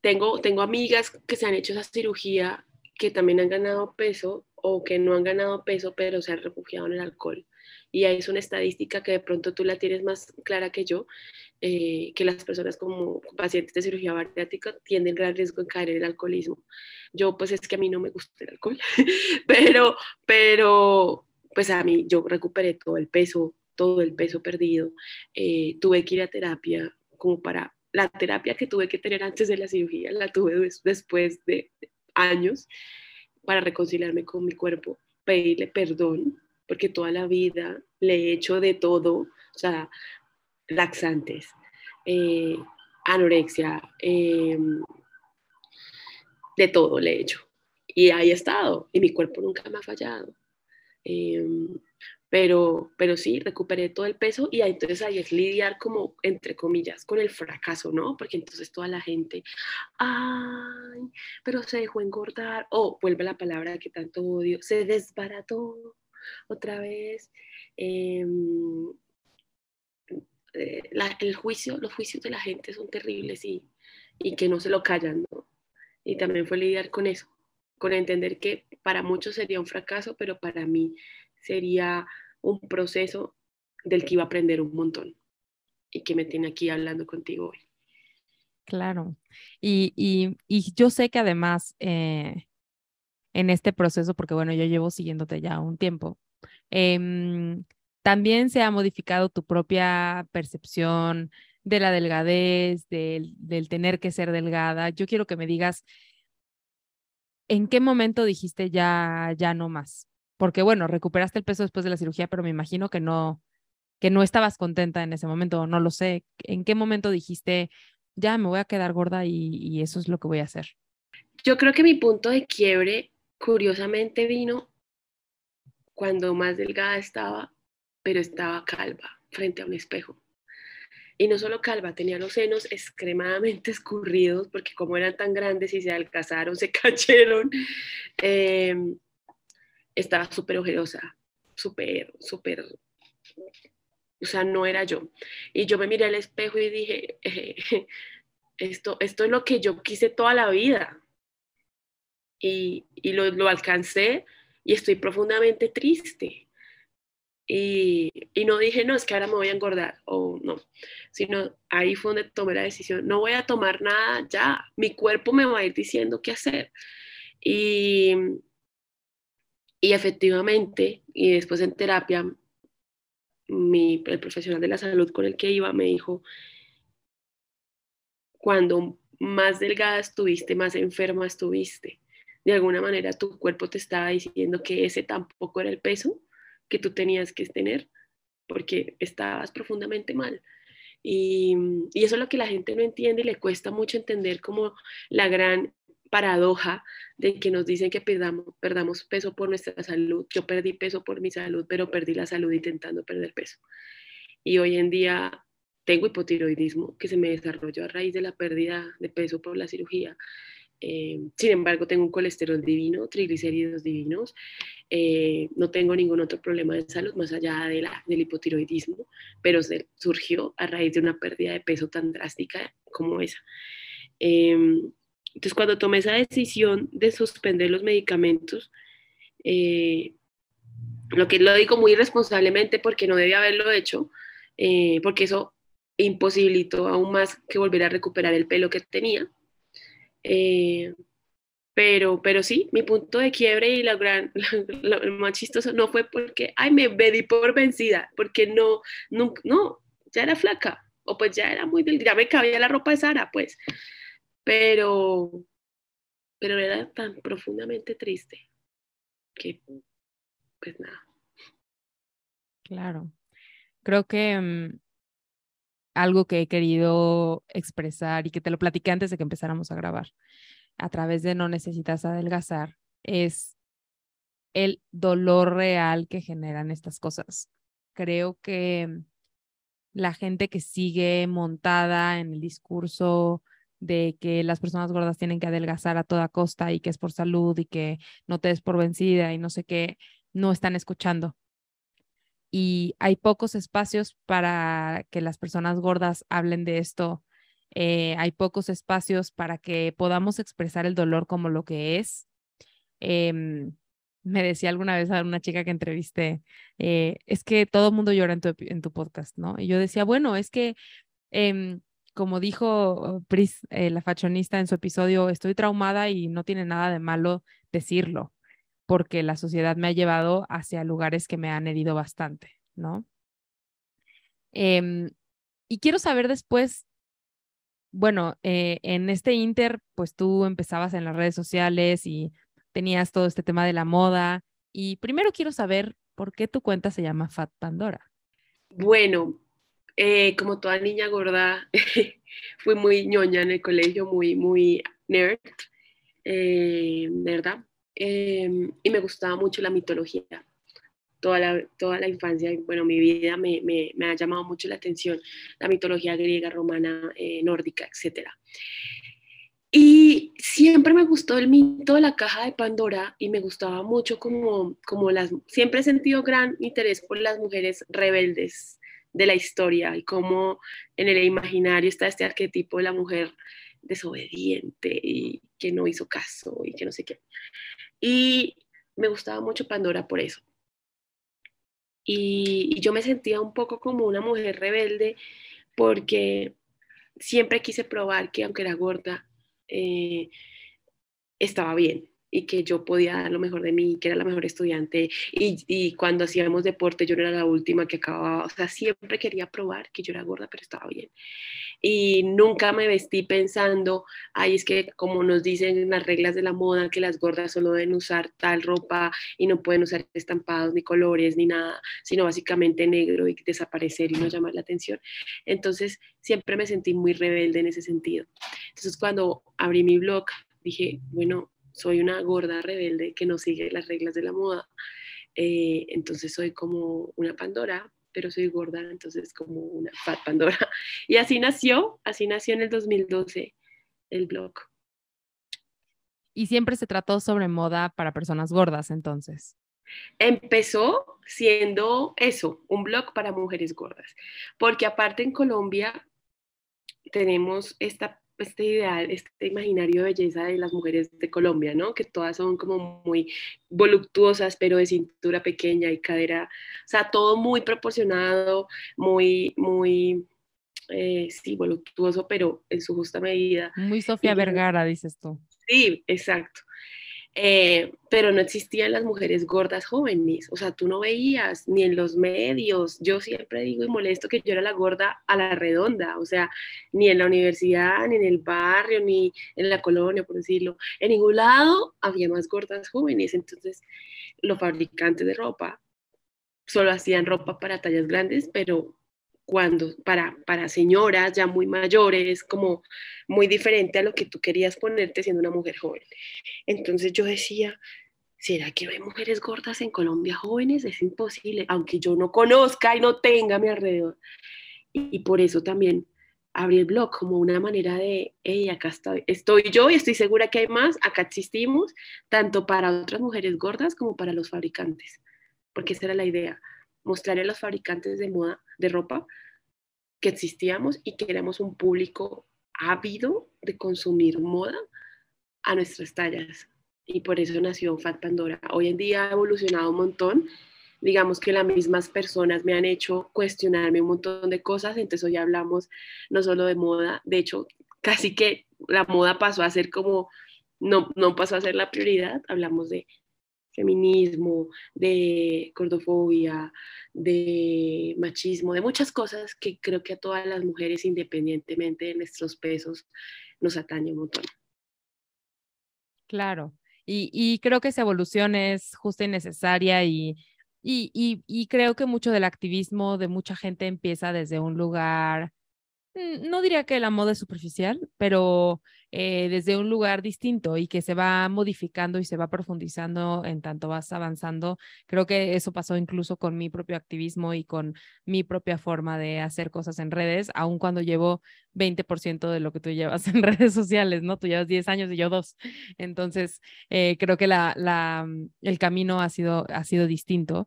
tengo, tengo amigas que se han hecho esa cirugía que también han ganado peso o que no han ganado peso pero se han refugiado en el alcohol. Y ahí es una estadística que de pronto tú la tienes más clara que yo, eh, que las personas como pacientes de cirugía bariátrica tienen gran riesgo de caer en el alcoholismo. Yo pues es que a mí no me gusta el alcohol, pero, pero pues a mí yo recuperé todo el peso, todo el peso perdido, eh, tuve que ir a terapia como para la terapia que tuve que tener antes de la cirugía, la tuve después de años para reconciliarme con mi cuerpo, pedirle perdón, porque toda la vida le he hecho de todo, o sea, laxantes, eh, anorexia, em, de todo le he hecho. Y ahí he estado, y mi cuerpo nunca me ha fallado. Em, pero, pero sí, recuperé todo el peso y entonces ahí es lidiar como, entre comillas, con el fracaso, ¿no? Porque entonces toda la gente, ay, pero se dejó engordar, o vuelve la palabra que tanto odio, se desbarató otra vez. Em, eh, el juicio, los juicios de la gente son terribles y, y que no se lo callan. Y también fue lidiar con eso, con entender que para muchos sería un fracaso, pero para mí sería un proceso del que iba a aprender un montón y que me tiene aquí hablando contigo hoy. Claro. Y, y, y yo sé que además eh, en este proceso, porque bueno, yo llevo siguiéndote ya un tiempo, em, también se ha modificado tu propia percepción de la delgadez, del, del tener que ser delgada. Yo quiero que me digas, ¿en qué momento dijiste ya, ya no más? porque bueno, recuperaste el peso después de la cirugía, pero me imagino que no, que no estabas contenta en ese momento, no lo sé. ¿En qué momento dijiste, ya me voy a quedar gorda y, eso es lo que voy a hacer? Yo creo que mi punto de quiebre, curiosamente, vino cuando más delgada estaba, pero estaba calva frente a un espejo. Y no solo calva, tenía los senos extremadamente escurridos, porque como eran tan grandes y se alcanzaron, se cayeron. Eh, estaba súper ojerosa, súper, súper, o sea, no era yo. Y yo me miré al espejo y dije, esto, esto es lo que yo quise toda la vida. Y, y lo, lo, alcancé y estoy profundamente triste. Y, y, no dije, no, es que ahora me voy a engordar, o no, sino ahí fue donde tomé la decisión, no voy a tomar nada ya, mi cuerpo me va a ir diciendo qué hacer. Y, y efectivamente, y después en terapia, mi, el profesional de la salud con el que iba me dijo, cuando más delgada estuviste, más enferma estuviste. De alguna manera tu cuerpo te estaba diciendo que ese tampoco era el peso que tú tenías que tener, porque estabas profundamente mal. Y, y, eso es lo que la gente no entiende y le cuesta mucho entender como la gran paradoja de que nos dicen que perdamos, perdamos peso por nuestra salud. Yo perdí peso por mi salud, pero perdí la salud intentando perder peso. Y hoy en día tengo hipotiroidismo que se me desarrolló a raíz de la pérdida de peso por la cirugía. Eh, sin embargo, tengo un colesterol divino, triglicéridos divinos. Eh, no tengo ningún otro problema de salud más allá de la, del hipotiroidismo, pero surgió a raíz de una pérdida de peso tan drástica como esa. Em, entonces, cuando tomé esa decisión de suspender los medicamentos, eh, lo que lo digo muy irresponsablemente porque no debía haberlo hecho, eh, porque eso imposibilitó aún más que volviera a recuperar el pelo que tenía. Eh, pero, pero sí, mi punto de quiebre y la gran, lo más chistoso no fue porque, ay, me di por vencida, porque no, no, no, ya era flaca, o pues ya era muy ya me cabía la ropa de Sara, pues pero, pero era tan profundamente triste que, pues nada. Claro. Creo que mm, algo que he querido expresar y que te lo platiqué antes de que empezáramos a grabar a través de No necesitas adelgazar es el dolor real que generan estas cosas. Creo que la gente que sigue montada en el discurso de que las personas gordas tienen que adelgazar a toda costa y que es por salud y que no te des por vencida y no sé qué, no están escuchando. Y hay pocos espacios para que las personas gordas hablen de esto. Eh, hay pocos espacios para que podamos expresar el dolor como lo que es. Em, me decía alguna vez a una chica que entrevisté, eh, es que todo el mundo llora en tu, en tu, podcast, ¿no? Y yo decía, bueno, es que, em, como dijo Pris, eh, la fashionista en su episodio, estoy traumada y no tiene nada de malo decirlo, porque la sociedad me ha llevado hacia lugares que me han herido bastante, ¿no? Em, y quiero saber después, bueno, eh, en este inter, pues tú empezabas en las redes sociales y tenías todo este tema de la moda. Y primero quiero saber por qué tu cuenta se llama Fat Pandora. Bueno, eh, como toda niña gorda, fui muy ñoña en el colegio, muy, muy nerd, eh, ¿verdad? Em, y me gustaba mucho la mitología. Toda la, toda la infancia, bueno, mi vida me, me, me ha llamado mucho la atención, la mitología griega, romana, eh, nórdica, etcétera. Y siempre me gustó el mito de la caja de Pandora y me gustaba mucho como, como las, siempre he sentido gran interés por las mujeres rebeldes de la historia y cómo en el imaginario está este arquetipo de la mujer desobediente y que no hizo caso y que no sé qué. Y me gustaba mucho Pandora por eso. Y, yo me sentía un poco como una mujer rebelde porque siempre quise probar que aunque era gorda, eh, estaba bien y que yo podía dar lo mejor de mí, que era la mejor estudiante y, y, cuando hacíamos deporte yo no era la última que acababa, o sea, siempre quería probar que yo era gorda, pero estaba bien. Y nunca me vestí pensando, ay, es que como nos dicen las reglas de la moda, que las gordas solo deben usar tal ropa y no pueden usar estampados ni colores ni nada, sino básicamente negro y desaparecer y no llamar la atención. Entonces, siempre me sentí muy rebelde en ese sentido. Entonces, cuando abrí mi blog, dije, bueno, soy una gorda rebelde que no sigue las reglas de la moda. Eh, entonces soy como una Pandora, pero soy gorda, entonces como una fat Pandora. Y así nació, así nació en el 2012 el blog. Y siempre se trató sobre moda para personas gordas, entonces. Empezó siendo eso, un blog para mujeres gordas, porque aparte en Colombia tenemos esta este ideal, este imaginario de belleza de las mujeres de Colombia, ¿no? Que todas son como muy voluptuosas, pero de cintura pequeña y cadera, o sea, todo muy proporcionado, muy, muy, eh, sí, voluptuoso, pero en su justa medida. Muy Sofía Vergara, dices tú. Sí, exacto. Eh, pero no existían las mujeres gordas jóvenes, o sea, tú no veías ni en los medios, yo siempre digo y molesto que yo era la gorda a la redonda, o sea, ni en la universidad, ni en el barrio, ni en la colonia, por decirlo, en ningún lado había más gordas jóvenes, entonces los fabricantes de ropa solo hacían ropa para tallas grandes, pero cuando para, para señoras ya muy mayores, como muy diferente a lo que tú querías ponerte siendo una mujer joven. Entonces yo decía, ¿será que hay mujeres gordas en Colombia jóvenes? Es imposible, aunque yo no conozca y no tenga a mi alrededor. Y, por eso también abrí el blog como una manera de, hey, acá estoy, estoy yo y estoy segura que hay más, acá existimos, tanto para otras mujeres gordas como para los fabricantes, porque esa era la idea, mostrarle a los fabricantes de moda, de ropa, que existíamos y que éramos un público ávido de consumir moda a nuestras tallas. Y por eso nació Fat Pandora. Hoy en día ha evolucionado un montón. Digamos que las mismas personas me han hecho cuestionarme un montón de cosas. Entonces hoy hablamos no solo de moda, de hecho, casi que la moda pasó a ser como, no, no pasó a ser la prioridad. Hablamos de feminismo, de cordofobia, de machismo, de muchas cosas que creo que a todas las mujeres, independientemente de nuestros pesos, nos atañe un montón. Claro, y, creo que esa evolución es justa y necesaria y, y, y creo que mucho del activismo de mucha gente empieza desde un lugar Mm, no diría que la moda es superficial, pero eh, desde un lugar distinto y que se va modificando y se va profundizando en tanto vas avanzando. Creo que eso pasó incluso con mi propio activismo y con mi propia forma de hacer cosas en redes, aun cuando llevo 20% de lo que tú llevas en redes sociales, ¿no? Tú llevas 10 años y yo dos. Entonces, eh, creo que el camino ha sido, ha sido distinto.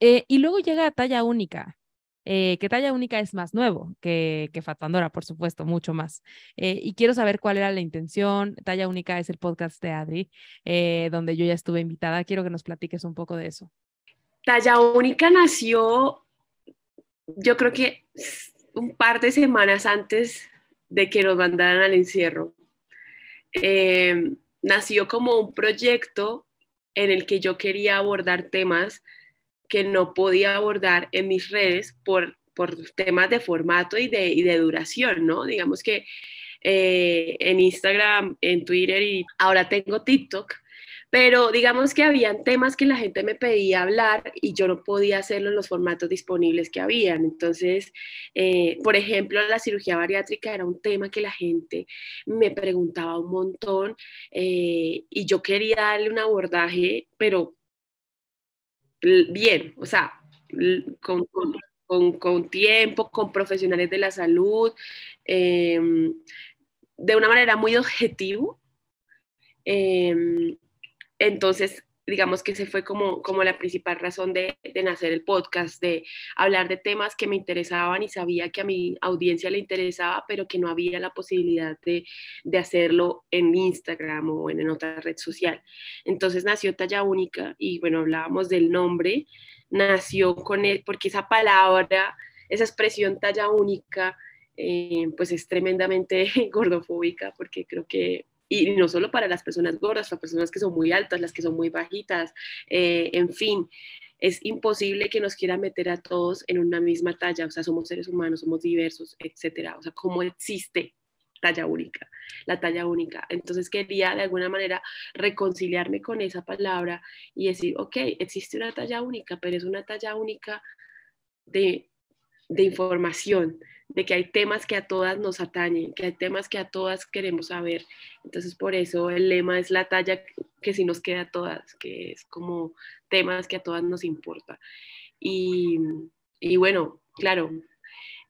Eh, y luego llega a talla única, eh, que talla única es más nuevo que, que Fat Pandora, por supuesto, mucho más. Eh, y quiero saber cuál era la intención. Talla única es el podcast de Adri, donde yo ya estuve invitada. Quiero que nos platiques un poco de eso. Talla única nació, yo creo que un par de semanas antes de que nos mandaran al encierro. nació como un proyecto en el que yo quería abordar temas que no podía abordar en mis redes por, por temas de formato y de, y de duración, ¿no? Digamos que eh, en Instagram, en Twitter y ahora tengo TikTok, pero digamos que habían temas que la gente me pedía hablar y yo no podía hacerlo en los formatos disponibles que habían. Entonces, eh, por ejemplo, la cirugía bariátrica era un tema que la gente me preguntaba un montón eh, y yo quería darle un abordaje, pero bien, o sea, con, con, tiempo, con profesionales de la salud, em, de una manera muy objetivo. Em, entonces, digamos que ese fue como, como la principal razón de, de, nacer el podcast, de hablar de temas que me interesaban y sabía que a mi audiencia le interesaba, pero que no había la posibilidad de, de hacerlo en Instagram o en, otra red social. Entonces nació Talla Única y bueno, hablábamos del nombre, nació con él, porque esa palabra, esa expresión Talla Única, eh, pues es tremendamente gordofóbica, porque creo que y no solo para las personas gordas, para personas que son muy altas, las que son muy bajitas, eh, en fin, es imposible que nos quiera meter a todos en una misma talla, o sea, somos seres humanos, somos diversos, etcétera, o sea, ¿cómo existe talla única, la talla única? Entonces quería de alguna manera reconciliarme con esa palabra y decir, ok, existe una talla única, pero es una talla única de, de información, de que hay temas que a todas nos atañen, que hay temas que a todas queremos saber. Entonces, por eso el lema es la talla que sí nos queda a todas, que es como temas que a todas nos importa. Y, y bueno, claro,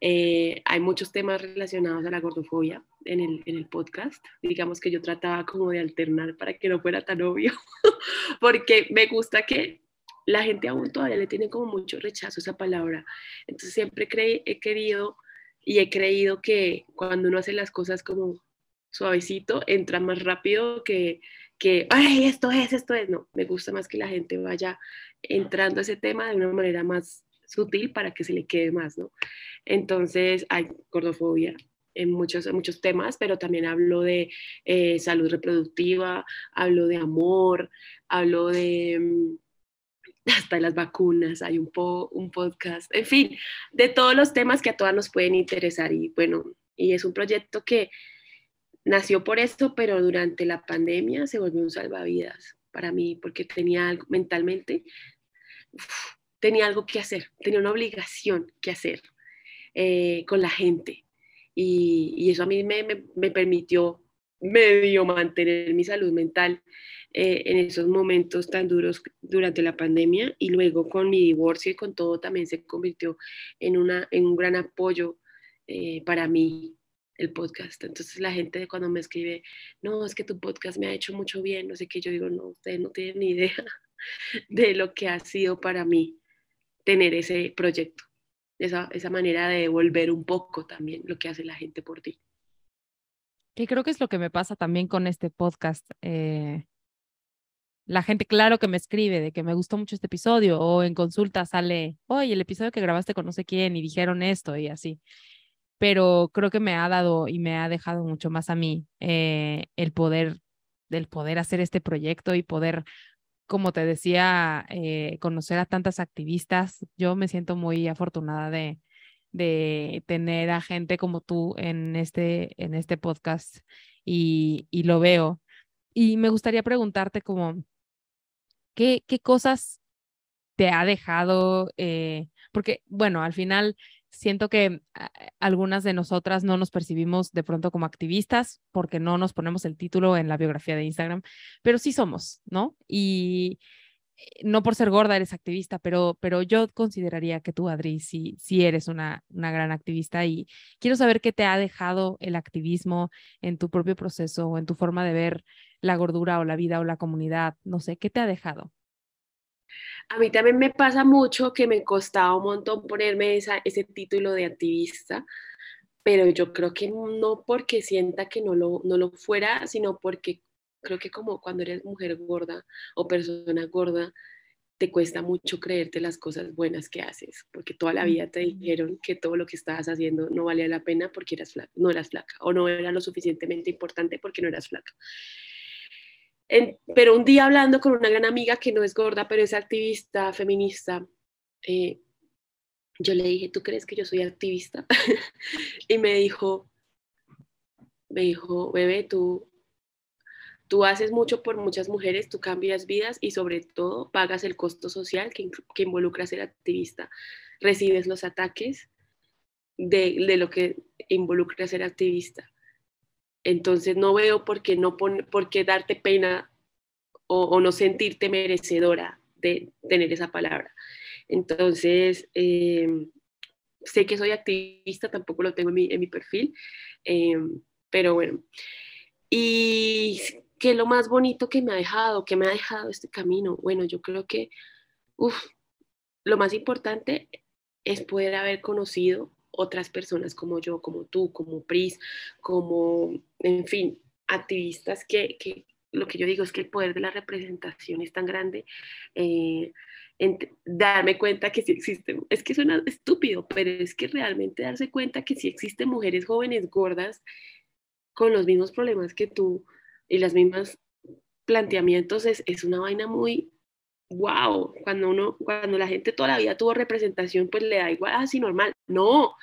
eh, hay muchos temas relacionados a la gordofobia en el, en el, podcast. Digamos que yo trataba como de alternar para que no fuera tan obvio, porque me gusta que la gente aún todavía le tiene como mucho rechazo a esa palabra. Entonces siempre he querido y he creído que cuando uno hace las cosas como suavecito, entra más rápido que, que, ay, esto es, esto es. No, me gusta más que la gente vaya entrando a ese tema de una manera más sutil para que se le quede más, ¿no? Entonces, hay gordofobia en muchos, en muchos temas, pero también hablo de eh, salud reproductiva, hablo de amor, hablo de mm, hasta las vacunas, hay un, un podcast, en fin, de todos los temas que a todas nos pueden interesar. Y bueno, y es un proyecto que nació por esto, pero durante la pandemia se volvió un salvavidas para mí, porque tenía algo mentalmente, tenía algo que hacer, tenía una obligación que hacer eh, con la gente. Y, y eso a mí me, me, me permitió medio mantener mi salud mental eh, en esos momentos tan duros durante la pandemia y luego con mi divorcio y con todo también se convirtió en, una, en un gran apoyo eh, para mí el podcast. Entonces la gente cuando me escribe, no, es que tu podcast me ha hecho mucho bien, no sé qué, yo digo, no, ustedes no tienen ni idea de lo que ha sido para mí tener ese proyecto, esa, esa manera de devolver un poco también lo que hace la gente por ti. Que creo que es lo que me pasa también con este podcast. Eh, la gente, claro que me escribe de que me gustó mucho este episodio o en consulta sale, oye, el episodio que grabaste con no sé quién y dijeron esto y así. Pero creo que me ha dado y me ha dejado mucho más a mí eh, el poder, el poder hacer este proyecto y poder, como te decía, eh, conocer a tantas activistas. Yo me siento muy afortunada de, de tener a gente como tú en este, en este podcast y, y lo veo. Y me gustaría preguntarte como, ¿Qué, cosas te ha dejado? Eh, porque, bueno, al final siento que ah, algunas de nosotras no nos percibimos de pronto como activistas porque no nos ponemos el título en la biografía de Instagram, pero sí somos, ¿no? Y eh, no por ser gorda eres activista, pero, pero yo consideraría que tú, Adri, sí, sí eres una, una gran activista y quiero saber qué te ha dejado el activismo en tu propio proceso o en tu forma de ver la gordura o la vida o la comunidad? No sé, ¿qué te ha dejado? A mí también me pasa mucho que me costaba un montón ponerme ese título de activista, pero yo creo que no porque sienta que no lo, no lo fuera, sino porque creo que como cuando eres mujer gorda o persona gorda, te cuesta mucho creerte las cosas buenas que haces, porque toda la vida te dijeron que todo lo que estabas haciendo no valía la pena porque eras flaca, no eras flaca o no era lo suficientemente importante porque no eras flaca pero un día hablando con una gran amiga que no es gorda, pero es activista, feminista, eh, yo le dije, ¿tú crees que yo soy activista? y me dijo, me dijo, bebé, tú, tú haces mucho por muchas mujeres, tú cambias vidas y sobre todo pagas el costo social que, que involucra ser activista. Recibes los ataques de, de lo que involucra ser activista. Entonces no veo por qué, no por qué darte pena o, no sentirte merecedora de tener esa palabra. Entonces, eh, sé que soy activista, tampoco lo tengo en mi, perfil, eh, pero bueno. Y que lo más bonito que me ha dejado, que me ha dejado este camino, bueno, yo creo que lo más importante es poder haber conocido otras personas como yo, como tú, como Pris, como, en fin, activistas que, que lo que yo digo es que el poder de la representación es tan grande. Eh, darme cuenta que sí existen, es que suena estúpido, pero es que realmente darse cuenta que sí existen mujeres jóvenes gordas con los mismos problemas que tú y las mismas planteamientos es, es una vaina muy, wow, cuando uno, cuando la gente toda la vida tuvo representación, pues le da igual, así ah, normal. No,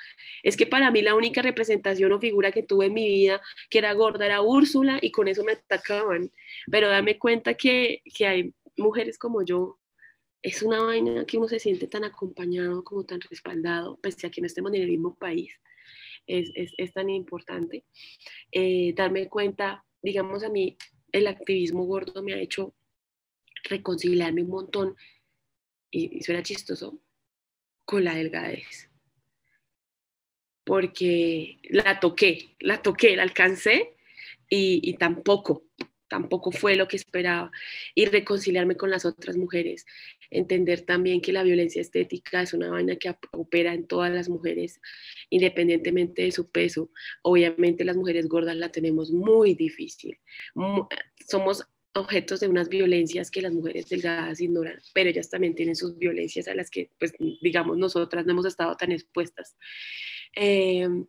es que para mí la única representación o figura que tuve en mi vida que era gorda era Úrsula y con eso me atacaban. Pero dame cuenta que, que hay mujeres como yo, es una vaina que uno se siente tan acompañado, como tan respaldado, pese a que no estemos en el mismo país. Es, es, es tan importante. Eh, darme cuenta, digamos a mí, el activismo gordo me ha hecho reconciliarme un montón, y, suena chistoso, con la delgadez. Porque la toqué, la toqué, la alcancé y, y tampoco, tampoco fue lo que esperaba. Y reconciliarme con las otras mujeres. Entender también que la violencia estética es una vaina que opera en todas las mujeres, independientemente de su peso. Obviamente las mujeres gordas la tenemos muy difícil. Somos objetos de unas violencias que las mujeres delgadas ignoran, pero ellas también tienen sus violencias a las que, pues, digamos, nosotras no hemos estado tan expuestas. Em,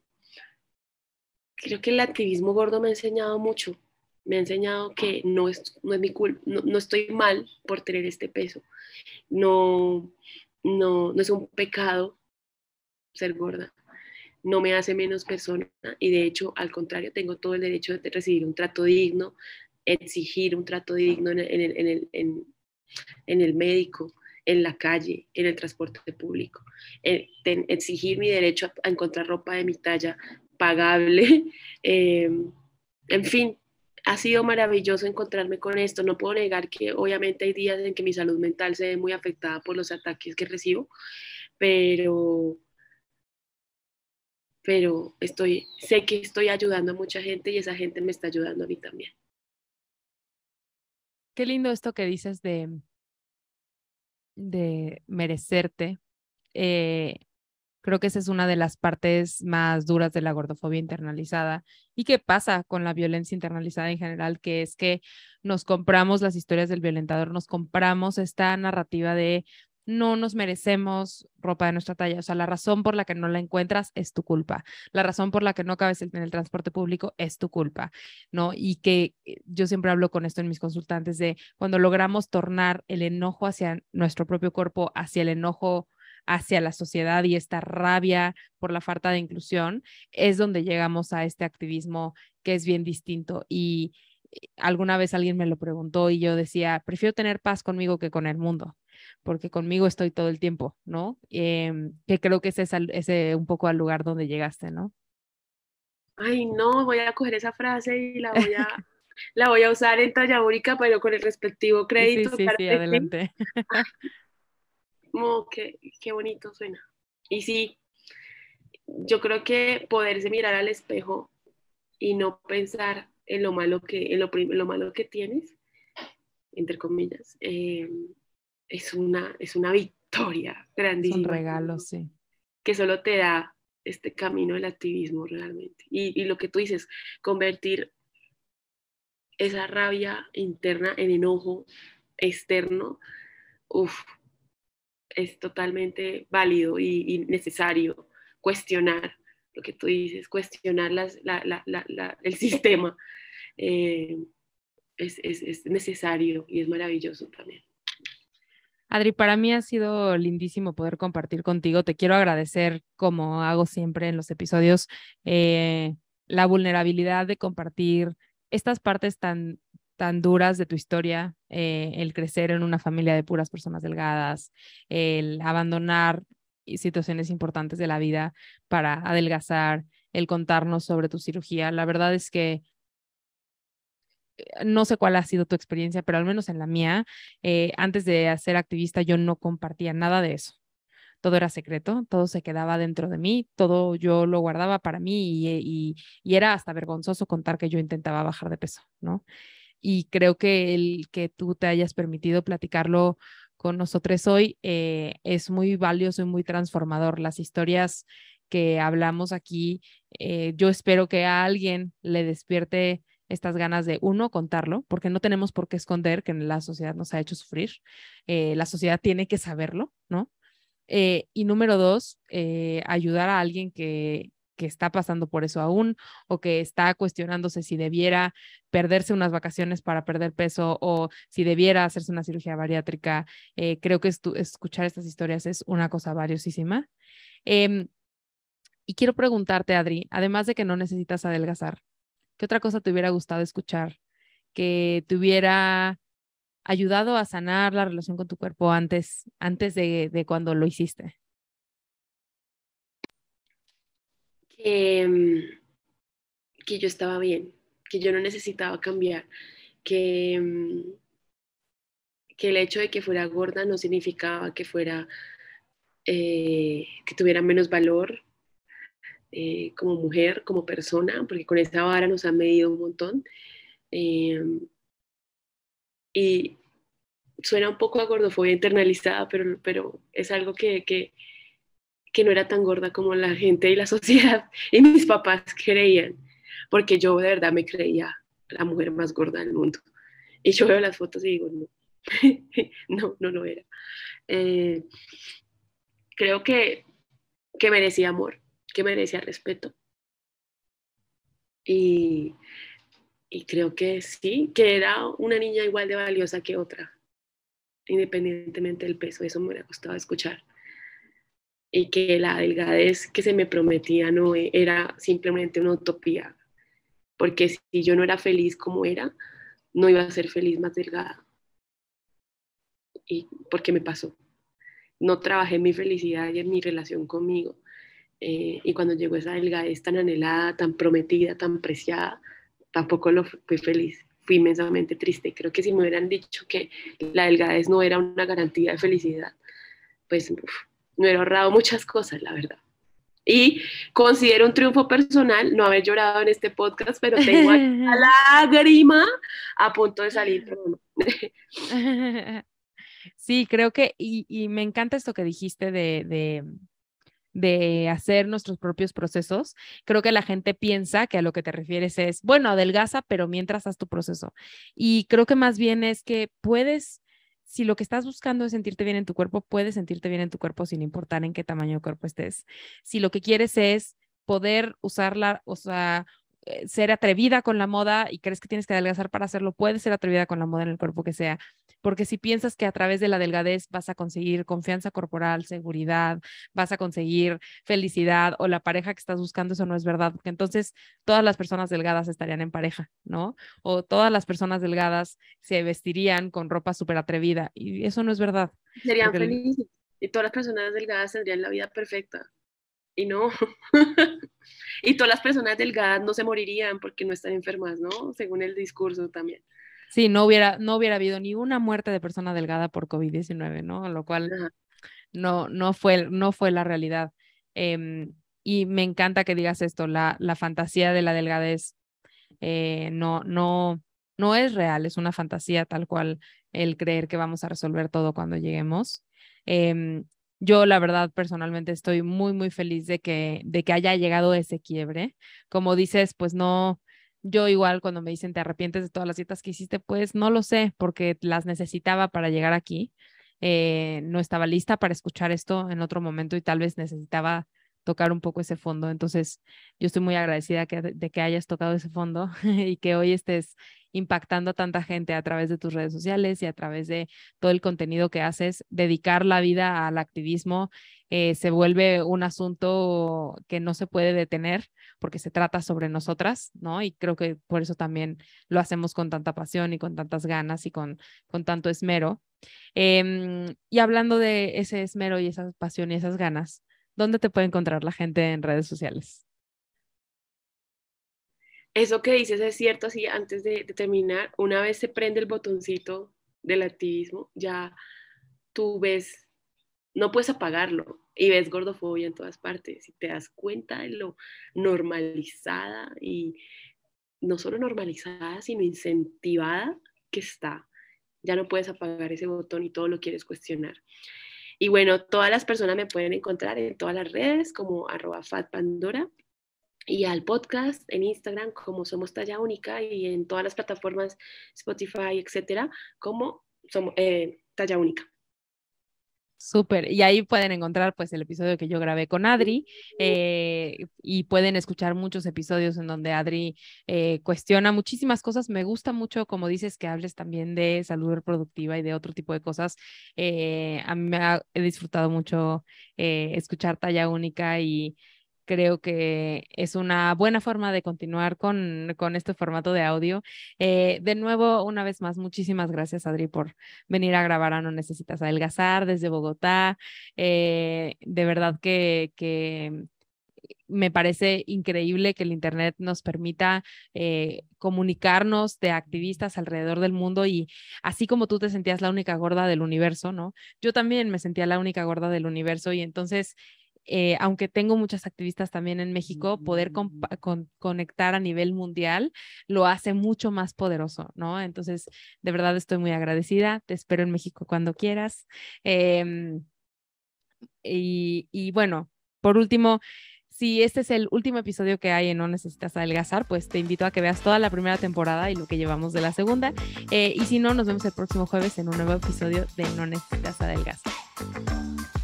creo que el activismo gordo me ha enseñado mucho, me ha enseñado que no es, no es mi culpa, no, estoy mal por tener este peso, no, no, no es un pecado ser gorda, no me hace menos persona y de hecho, al contrario, tengo todo el derecho de recibir un trato digno, exigir un trato digno en el, en el, médico, en la calle, en el transporte público, eh, exigir mi derecho a, encontrar ropa de mi talla pagable, em, en fin, ha sido maravilloso encontrarme con esto. No puedo negar que obviamente hay días en que mi salud mental se ve muy afectada por los ataques que recibo, pero pero estoy sé que estoy ayudando a mucha gente y esa gente me está ayudando a mí también. Qué lindo esto que dices de, de merecerte. Eh, creo que esa es una de las partes más duras de la gordofobia internalizada y qué pasa con la violencia internalizada en general, que es que nos compramos las historias del violentador, nos compramos esta narrativa de no nos merecemos ropa de nuestra talla. O sea, la razón por la que no la encuentras es tu culpa. La razón por la que no cabes en el transporte público es tu culpa, ¿no? Y que eh, yo siempre hablo con esto en mis consultantes de cuando logramos tornar el enojo hacia nuestro propio cuerpo, hacia el enojo hacia la sociedad y esta rabia por la falta de inclusión, es donde llegamos a este activismo que es bien distinto. Y eh, alguna vez alguien me lo preguntó y yo decía, prefiero tener paz conmigo que con el mundo porque conmigo estoy todo el tiempo, ¿no? Em, que creo que ese es ese un poco al lugar donde llegaste, ¿no? Ay, no, voy a coger esa frase y la voy a, la voy a usar en talla única, pero con el respectivo crédito. Sí, sí, sí, adelante. Oh, qué, qué bonito suena. Y sí, yo creo que poderse mirar al espejo y no pensar en lo malo que, en lo, lo malo que tienes, entre comillas, eh, es una, es una victoria grandísima. Es un regalo, sí. Que solo te da este camino del activismo realmente. Y, y lo que tú dices, convertir esa rabia interna en enojo externo, uf, es totalmente válido y, necesario cuestionar lo que tú dices, cuestionar las, el sistema. Eh, es, es, necesario y es maravilloso también. Adri, para mí ha sido lindísimo poder compartir contigo. Te quiero agradecer, como hago siempre en los episodios, eh, la vulnerabilidad de compartir estas partes tan tan duras de tu historia, eh, el crecer en una familia de puras personas delgadas, el abandonar situaciones importantes de la vida para adelgazar, el contarnos sobre tu cirugía. La verdad es que no sé cuál ha sido tu experiencia, pero al menos en la mía, eh, antes de ser activista yo no compartía nada de eso. Todo era secreto, todo se quedaba dentro de mí, todo yo lo guardaba para mí y, y era hasta vergonzoso contar que yo intentaba bajar de peso, ¿no? y creo que el que tú te hayas permitido platicarlo con nosotros hoy eh, es muy valioso y muy transformador. Las historias que hablamos aquí, eh, yo espero que a alguien le despierte estas ganas de, uno, contarlo, porque no tenemos por qué esconder que la sociedad nos ha hecho sufrir. Eh, la sociedad tiene que saberlo, ¿no? y número dos, ayudar a alguien que, que está pasando por eso aún o que está cuestionándose si debiera perderse unas vacaciones para perder peso o si debiera hacerse una cirugía bariátrica. Eh, creo que escuchar estas historias es una cosa valiosísima. Em, y quiero preguntarte, Adri, además de que no necesitas adelgazar, ¿qué otra cosa te hubiera gustado escuchar que te hubiera ayudado a sanar la relación con tu cuerpo antes, antes de cuando lo hiciste? Mm, que, yo estaba bien, que yo no necesitaba cambiar, que, mm, que el hecho de que fuera gorda no significaba que fuera, eh, que tuviera menos valor eh, como mujer, como persona, porque con esta vara nos han medido un montón. Em, y suena un poco a gordofobia internalizada, pero, pero es algo que, que, que no era tan gorda como la gente y la sociedad y mis papás creían, porque yo de verdad me creía la mujer más gorda del mundo. Y yo veo las fotos y digo, no, no, no lo era. Eh, creo que, que merecía amor, que merecía respeto. Y, y creo que sí, que era una niña igual de valiosa que otra, independientemente del peso. Eso me hubiera escuchar y que la delgadez que se me prometía no era simplemente una utopía, porque si yo no era feliz como era, no iba a ser feliz más delgada. Y porque me pasó. No trabajé en mi felicidad y en mi relación conmigo. Eh, y cuando llegó esa delgadez tan anhelada, tan prometida, tan preciada, tampoco lo fui feliz. Fui inmensamente triste. Creo que si me hubieran dicho que la delgadez no era una garantía de felicidad, pues me hubiera ahorrado muchas cosas, la verdad. Y considero un triunfo personal no haber llorado en este podcast, pero tengo la lágrima a punto de salir. Sí, creo que, y, me encanta esto que dijiste de, de, de, hacer nuestros propios procesos. Creo que la gente piensa que a lo que te refieres es, bueno, adelgaza, pero mientras haz tu proceso. Y creo que más bien es que puedes si lo que estás buscando es sentirte bien en tu cuerpo, puedes sentirte bien en tu cuerpo sin importar en qué tamaño de cuerpo estés. Si lo que quieres es poder usarla, o sea, eh, ser atrevida con la moda y crees que tienes que adelgazar para hacerlo, puedes ser atrevida con la moda en el cuerpo que sea. Porque si piensas que a través de la delgadez vas a conseguir confianza corporal, seguridad, vas a conseguir felicidad o la pareja que estás buscando, eso no es verdad. Porque entonces todas las personas delgadas estarían en pareja, ¿no? O todas las personas delgadas se vestirían con ropa súper atrevida y eso no es verdad. Serían felices y todas las personas delgadas tendrían la vida perfecta. Y no. y todas las personas delgadas no se morirían porque no están enfermas, ¿no? Según el discurso también. Sí, no hubiera, no hubiera habido ni una muerte de persona delgada por COVID-19, ¿no? Lo cual no, no, fue, no fue la realidad. Em, y me encanta que digas esto, la, la fantasía de la delgadez eh, no, no, no es real, es una fantasía tal cual el creer que vamos a resolver todo cuando lleguemos. Em, yo, la verdad, personalmente estoy muy, muy feliz de que, de que haya llegado ese quiebre. Como dices, pues no, yo igual cuando me dicen te arrepientes de todas las dietas que hiciste, pues no lo sé, porque las necesitaba para llegar aquí. Eh, no estaba lista para escuchar esto en otro momento y tal vez necesitaba tocar un poco ese fondo. Entonces, yo estoy muy agradecida de que hayas tocado ese fondo y que hoy estés impactando a tanta gente a través de tus redes sociales y a través de todo el contenido que haces. Dedicar la vida al activismo eh, se vuelve un asunto que no se puede detener porque se trata sobre nosotras, ¿no? Y creo que por eso también lo hacemos con tanta pasión y con tantas ganas y con, con tanto esmero. Em, y hablando de ese esmero y esa pasión y esas ganas, ¿dónde te puede encontrar la gente en redes sociales? Eso que dices es cierto, así antes de, terminar, una vez se prende el botoncito del activismo, ya tú ves, no puedes apagarlo y ves gordofobia en todas partes y te das cuenta de lo normalizada y no solo normalizada, sino incentivada que está. Ya no puedes apagar ese botón y todo lo quieres cuestionar. Y bueno, todas las personas me pueden encontrar en todas las redes como arroba fatpandora y al podcast en Instagram como Somos Talla Única y en todas las plataformas Spotify, etcétera, como somos, eh, Talla Única. Súper, y ahí pueden encontrar pues el episodio que yo grabé con Adri eh, y pueden escuchar muchos episodios en donde Adri eh, cuestiona muchísimas cosas. Me gusta mucho, como dices, que hables también de salud reproductiva y de otro tipo de cosas. a mí me ha, he disfrutado mucho escuchar Talla Única y creo que es una buena forma de continuar con, con este formato de audio. Eh, de nuevo, una vez más, muchísimas gracias, Adri, por venir a grabar a No Necesitas Adelgazar desde Bogotá. Eh, de verdad que, que me parece increíble que el Internet nos permita eh, comunicarnos de activistas alrededor del mundo y así como tú te sentías la única gorda del universo, ¿no? Yo también me sentía la única gorda del universo y entonces eh, aunque tengo muchas activistas también en México, poder conectar a nivel mundial lo hace mucho más poderoso, ¿no? Entonces, de verdad estoy muy agradecida, te espero en México cuando quieras. Em, y, y bueno, por último, si este es el último episodio que hay en No Necesitas Adelgazar, pues te invito a que veas toda la primera temporada y lo que llevamos de la segunda. Eh, y si no, nos vemos el próximo jueves en un nuevo episodio de No Necesitas Adelgazar.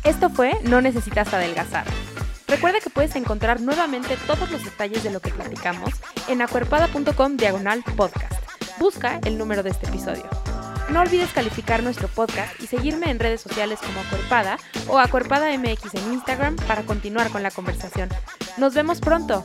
Esto fue No Necesitas Adelgazar. Recuerda que puedes encontrar nuevamente todos los detalles de lo que platicamos en acuerpada.com diagonal podcast. Busca el número de este episodio. No olvides calificar nuestro podcast y seguirme en redes sociales como Acuerpada o Acuerpada MX en Instagram para continuar con la conversación. Nos vemos pronto.